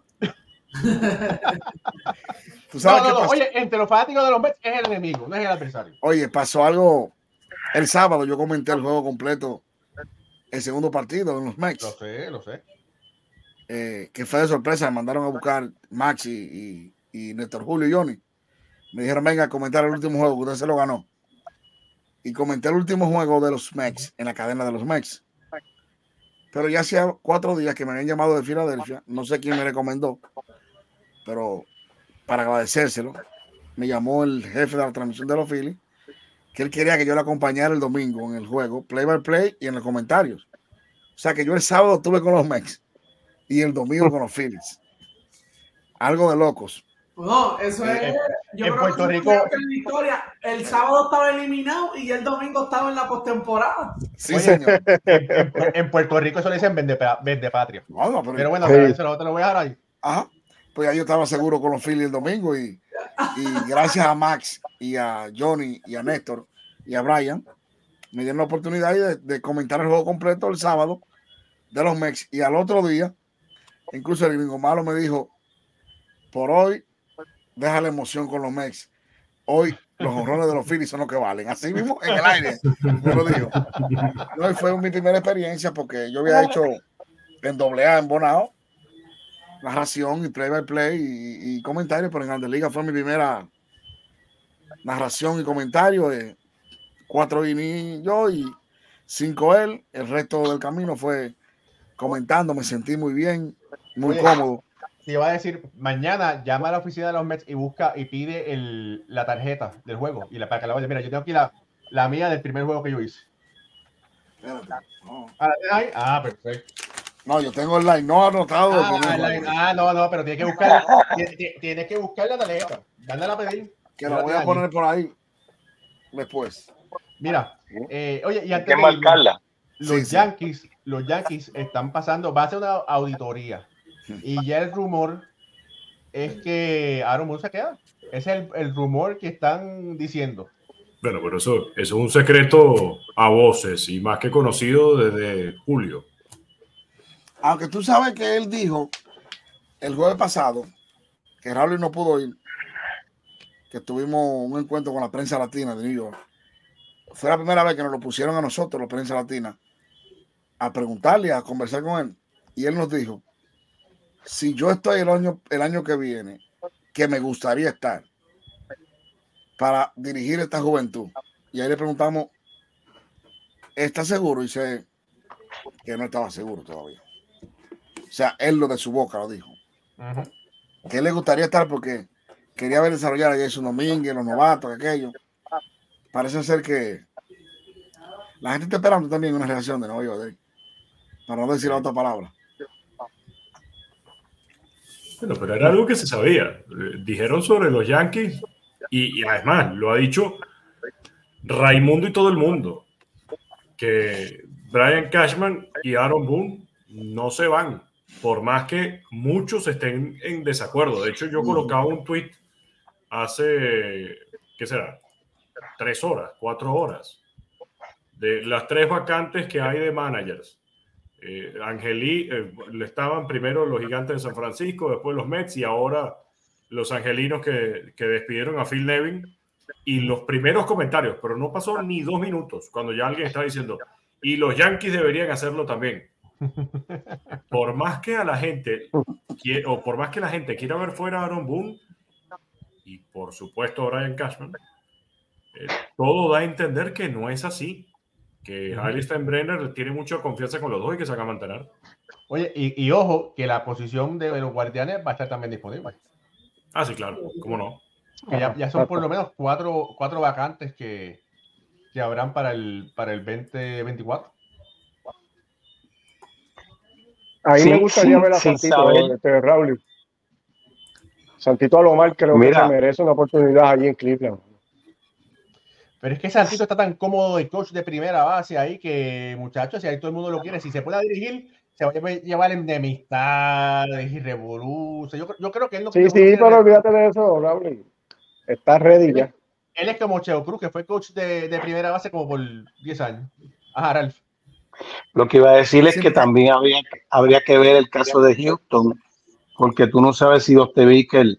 Oye, entre los fanáticos de los Mets es el enemigo, no es el adversario. Oye, pasó algo el sábado. Yo comenté el juego completo, el segundo partido en los Mets. Lo sé, lo sé. Eh, que fue de sorpresa. Me mandaron a buscar Maxi y, y, Néstor Julio y Johnny. Me dijeron, venga comentar el último juego, que usted se lo ganó. Y comenté el último juego de los Mets en la cadena de los Mets. Pero ya hacía cuatro días que me habían llamado de Filadelfia. No sé quién me recomendó, pero para agradecérselo, me llamó el jefe de la transmisión de los Phillies que él quería que yo le acompañara el domingo en el juego, play by play y en los comentarios. O sea que yo el sábado estuve con los Mex y el domingo con los Phillies. Algo de locos. No, eso es. En- yo en creo Puerto que Rico- en la historia, el sábado estaba eliminado y el domingo estaba en la postemporada. Sí, Oye. señor. En, Puerto Rico eso le dicen vende, pa- vende patria. No, no, pero, Pero bueno, eso lo, te lo voy a dejar ahí. ajá, pues ya yo estaba seguro con los Phillies el domingo y, y gracias a Max y a Johnny y a Néstor y a Brian me dieron la oportunidad de, de comentar el juego completo el sábado de los Mex y al otro día, incluso el gringo malo me dijo, por hoy deja la emoción con los Mex. Hoy los honrones de los Phillies son los que valen. Así mismo en el aire, me lo dijo. No, y fue mi primera experiencia porque yo había hecho en doble A en Bonao narración y play by play y, y comentario, pero en Grandes Ligas fue mi primera narración y comentario de cuatro innings yo y cinco él. El resto del camino fue comentando, me sentí muy bien, muy Oye, cómodo. Te iba a decir, mañana llama a la oficina de los Mets y busca y pide el, la tarjeta del juego. Y la, para que la vaya. Mira, yo tengo aquí la, la mía del primer juego que yo hice. Espérate, No, Ah, ¿la tienes ahí? Ah, perfecto. no, yo tengo el line no anotado. Ah, juego, ah, no, no, pero tienes que buscar, tienes, que buscar la tarjeta. Mándala a pedir. que la voy a poner por ahí después. Mira, eh, oye, y Hay antes que de irnos, marcarla. Los Sí, sí. Yankees, los Yankees están pasando, va a ser una auditoría. Y ya el rumor es que Aaron Boone se queda. Es el, el rumor que están diciendo. Bueno, pero eso, eso es un secreto a voces y más que conocido desde julio. Aunque tú sabes que él dijo el jueves pasado que Raúl no pudo ir, que tuvimos un encuentro con la prensa latina de New York. Fue la primera vez que nos lo pusieron a nosotros, la prensa latina, a preguntarle, a conversar con él. Y él nos dijo, si yo estoy el año, el año que viene, que me gustaría estar para dirigir esta juventud. Y ahí le preguntamos, ¿está seguro? Y dice que no estaba seguro todavía. O sea, él lo de su boca lo dijo. Que le gustaría estar porque quería ver desarrollar a Jason Domínguez, los novatos, aquello. Parece ser que la gente está esperando también una reacción de Nueva York, para no decir la otra palabra. Bueno, pero era algo que se sabía. Eh, Dijeron sobre los Yankees y, y además lo ha dicho Raimundo y todo el mundo, que Brian Cashman y Aaron Boone no se van, por más que muchos estén en desacuerdo. De hecho, yo colocaba un tweet hace, ¿qué será? Tres horas, cuatro horas, de las tres vacantes que hay de managers. Eh, Angelí, eh, le estaban primero los gigantes de San Francisco, después los Mets y ahora los angelinos que, que despidieron a Phil Nevin. Y los primeros comentarios, pero no pasó ni dos minutos cuando ya alguien está diciendo, y los Yankees deberían hacerlo también. Por más que a la gente, o por más que la gente quiera ver fuera a Aaron Boone, y por supuesto a Brian Cashman, eh, todo da a entender que no es así. Que Hailey Steinbrenner tiene mucha confianza con los dos y que se van a mantener. Oye, y, y ojo, que la posición de los guardianes va a estar también disponible. Ah, sí, claro, cómo no. Que ya, ya son por lo menos cuatro, cuatro vacantes que, que habrán para el, para el 2024. Ahí Sí, me gustaría sí, ver a Santito, este, Raúl. Santito Alomar creo Mira. que se merece una oportunidad allí en Cleveland. Pero es que Santito está tan cómodo de coach de primera base ahí que, muchachos, si ahí todo el mundo lo quiere, si se puede dirigir, se va a llevar enemistades y revoluciones. Yo, yo creo que él no Sí, no sí, pero olvídate de eso, Raúl. Está ready ya. Él es como Cheo Cruz, que fue coach de, de primera base como por 10 años. Ajá, Ralph. Lo que iba a decir es que también habría, habría que ver el caso de Houston, porque tú no sabes si Dr. Baker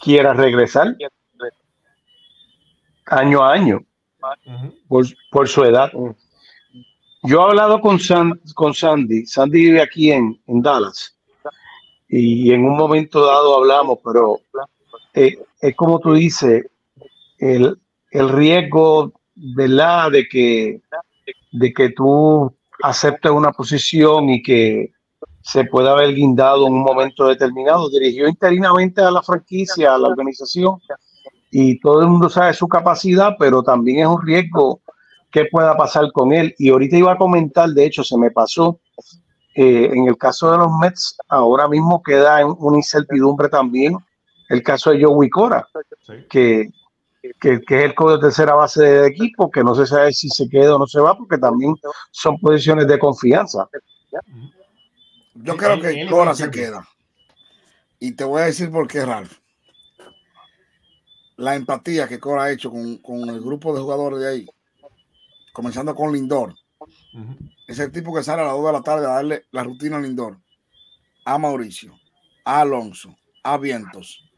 quiera regresar año a año. Por, por su edad. Yo he hablado con, San- con Sandy. Sandy vive aquí en, en Dallas. Y en un momento dado hablamos, pero eh, es como tú dices, el, el riesgo ¿verdad? de que, de que tú aceptes una posición y que se pueda haber guindado en un momento determinado. Dirigió interinamente a la franquicia, a la organización, y todo el mundo sabe su capacidad, pero también es un riesgo que pueda pasar con él. Y ahorita iba a comentar, de hecho, se me pasó, eh, en el caso de los Mets, ahora mismo queda en una incertidumbre también el caso de Joey Cora, que, que, que, es el coach de tercera base de equipo, que no se sabe si se queda o no se va, porque también son posiciones de confianza. Yo creo que Cora se queda. Y te voy a decir por qué, Ralph. La empatía que Cora ha hecho con, con el grupo de jugadores de ahí, comenzando con Lindor. Es el tipo que sale a las 2 de la tarde a darle la rutina a Lindor, a Mauricio, a Alonso, a Vientos,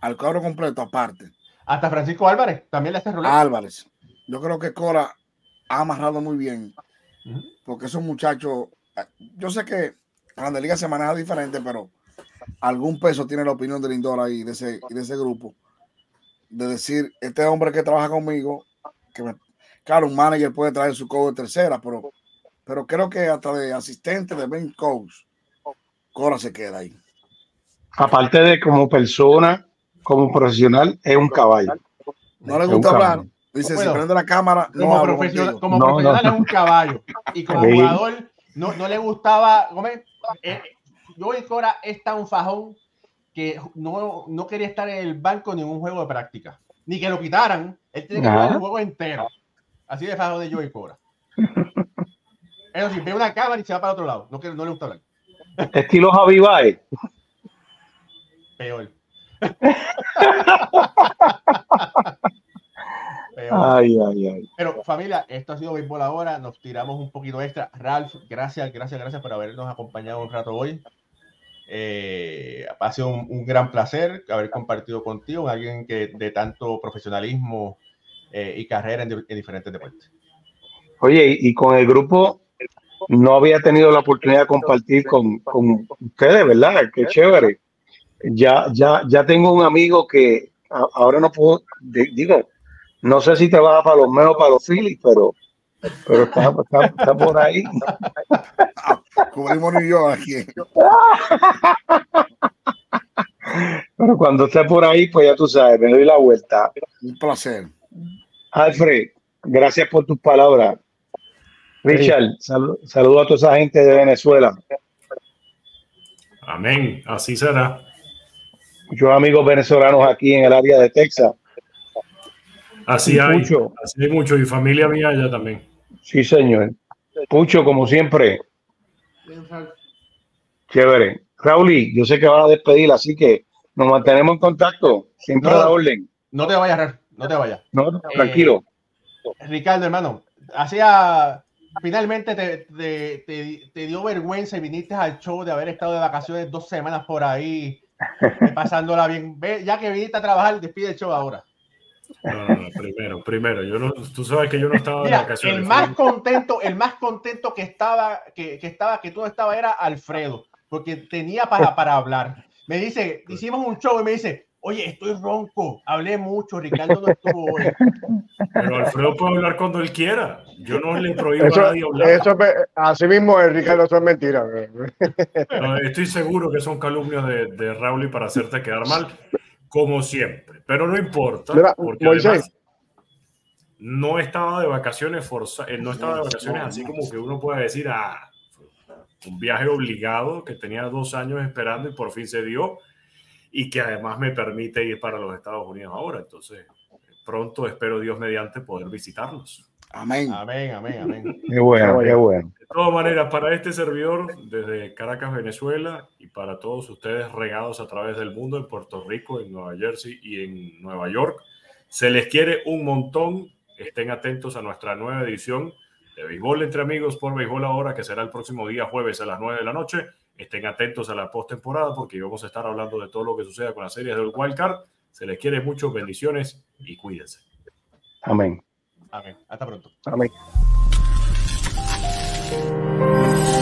al cuadro completo aparte. Hasta Francisco Álvarez también le hace rol. Álvarez. Yo creo que Cora ha amarrado muy bien, porque esos muchachos, yo sé que la Liga se maneja diferente, pero algún peso tiene la opinión de Lindor ahí, de ese, de ese grupo, de decir, este hombre que trabaja conmigo, que me, claro, un manager puede traer su coach de tercera, pero, pero creo que hasta de asistente de Ben coach, Cora se queda ahí. Aparte de como persona, como profesional, es un caballo. No le gusta hablar. Dice, si prende la cámara, como, profesional, como profesional es un caballo. Y como jugador, no, no le gustaba. Eh, Joey Cora es tan fajón que no, no quería estar en el banco ni en un juego de práctica. Ni que lo quitaran. Él tiene que jugar el juego entero. Así de fajón de Joey Cora. Eso sí, ve una cámara y se va para otro lado. No, no le gusta hablar. Estilo Javi Baez. Peor. Ay, ay, ay. Pero familia, esto ha sido béisbol ahora. Nos tiramos un poquito extra. Ralph, gracias, gracias, gracias por habernos acompañado un rato hoy. Eh, ha sido un, gran placer haber compartido contigo, alguien que de tanto profesionalismo eh, y carrera en, diferentes deportes. Oye, y, con el grupo no había tenido la oportunidad de compartir con, con ustedes, ¿verdad? Qué chévere. Ya, ya, ya tengo un amigo que ahora no puedo, digo, no sé si te vas para los meos para los Phillies, pero, pero está, está, por ahí. Cubrimos New York aquí. Pero cuando esté por ahí, pues ya tú sabes, me doy la vuelta. Un placer. Alfred, gracias por tus palabras. Richard, saludo a toda esa gente de Venezuela. Amén, así será. Muchos amigos venezolanos aquí en el área de Texas. Así hay, así hay mucho, y familia mía allá también. Sí, señor. Pucho, como siempre. Chévere. Raúl, yo sé que vas a despedir, así que nos mantenemos en contacto. Siempre a la orden. No te vayas, no te vayas. No, tranquilo. Eh, Ricardo, hermano, hacía. Finalmente te, te, dio vergüenza y viniste al show de haber estado de vacaciones dos semanas por ahí, pasándola bien. ya que viniste a trabajar, despide el show ahora. No, no, primero, primero. Yo no, tú sabes que yo no estaba de vacaciones. El más contento, el más contento que estaba, que, que estaba, que tú estabas era Alfredo, porque tenía para, para hablar. Me dice, hicimos un show y me dice, oye, estoy ronco, hablé mucho, Ricardo no estuvo hoy. Pero Alfredo puede hablar cuando él quiera. Yo no le prohíbo a nadie hablar. Eso, así mismo, Ricardo, eso es mentira. estoy seguro que son calumnias de, de Raúl y para hacerte quedar mal como siempre. Pero no importa, porque además no estaba de vacaciones forza, eh, no estaba de vacaciones así como que uno puede decir, ah, un viaje obligado que tenía dos años esperando y por fin se dio y que además me permite ir para los Estados Unidos ahora. Entonces, pronto espero Dios mediante poder visitarlos. Amén. Amén, amén, amén. Qué bueno, qué bueno. De todas maneras, para este servidor, desde Caracas, Venezuela, y para todos ustedes regados a través del mundo, en Puerto Rico, en Nueva Jersey y en Nueva York, se les quiere un montón. Estén atentos a nuestra nueva edición de Béisbol entre Amigos por Béisbol Ahora, que será el próximo día jueves a las 9 de la noche. Estén atentos a la postemporada porque vamos a estar hablando de todo lo que suceda con las series del Wild Card. Se les quiere mucho, bendiciones y cuídense. Amén. Amén. Hasta pronto. Amén.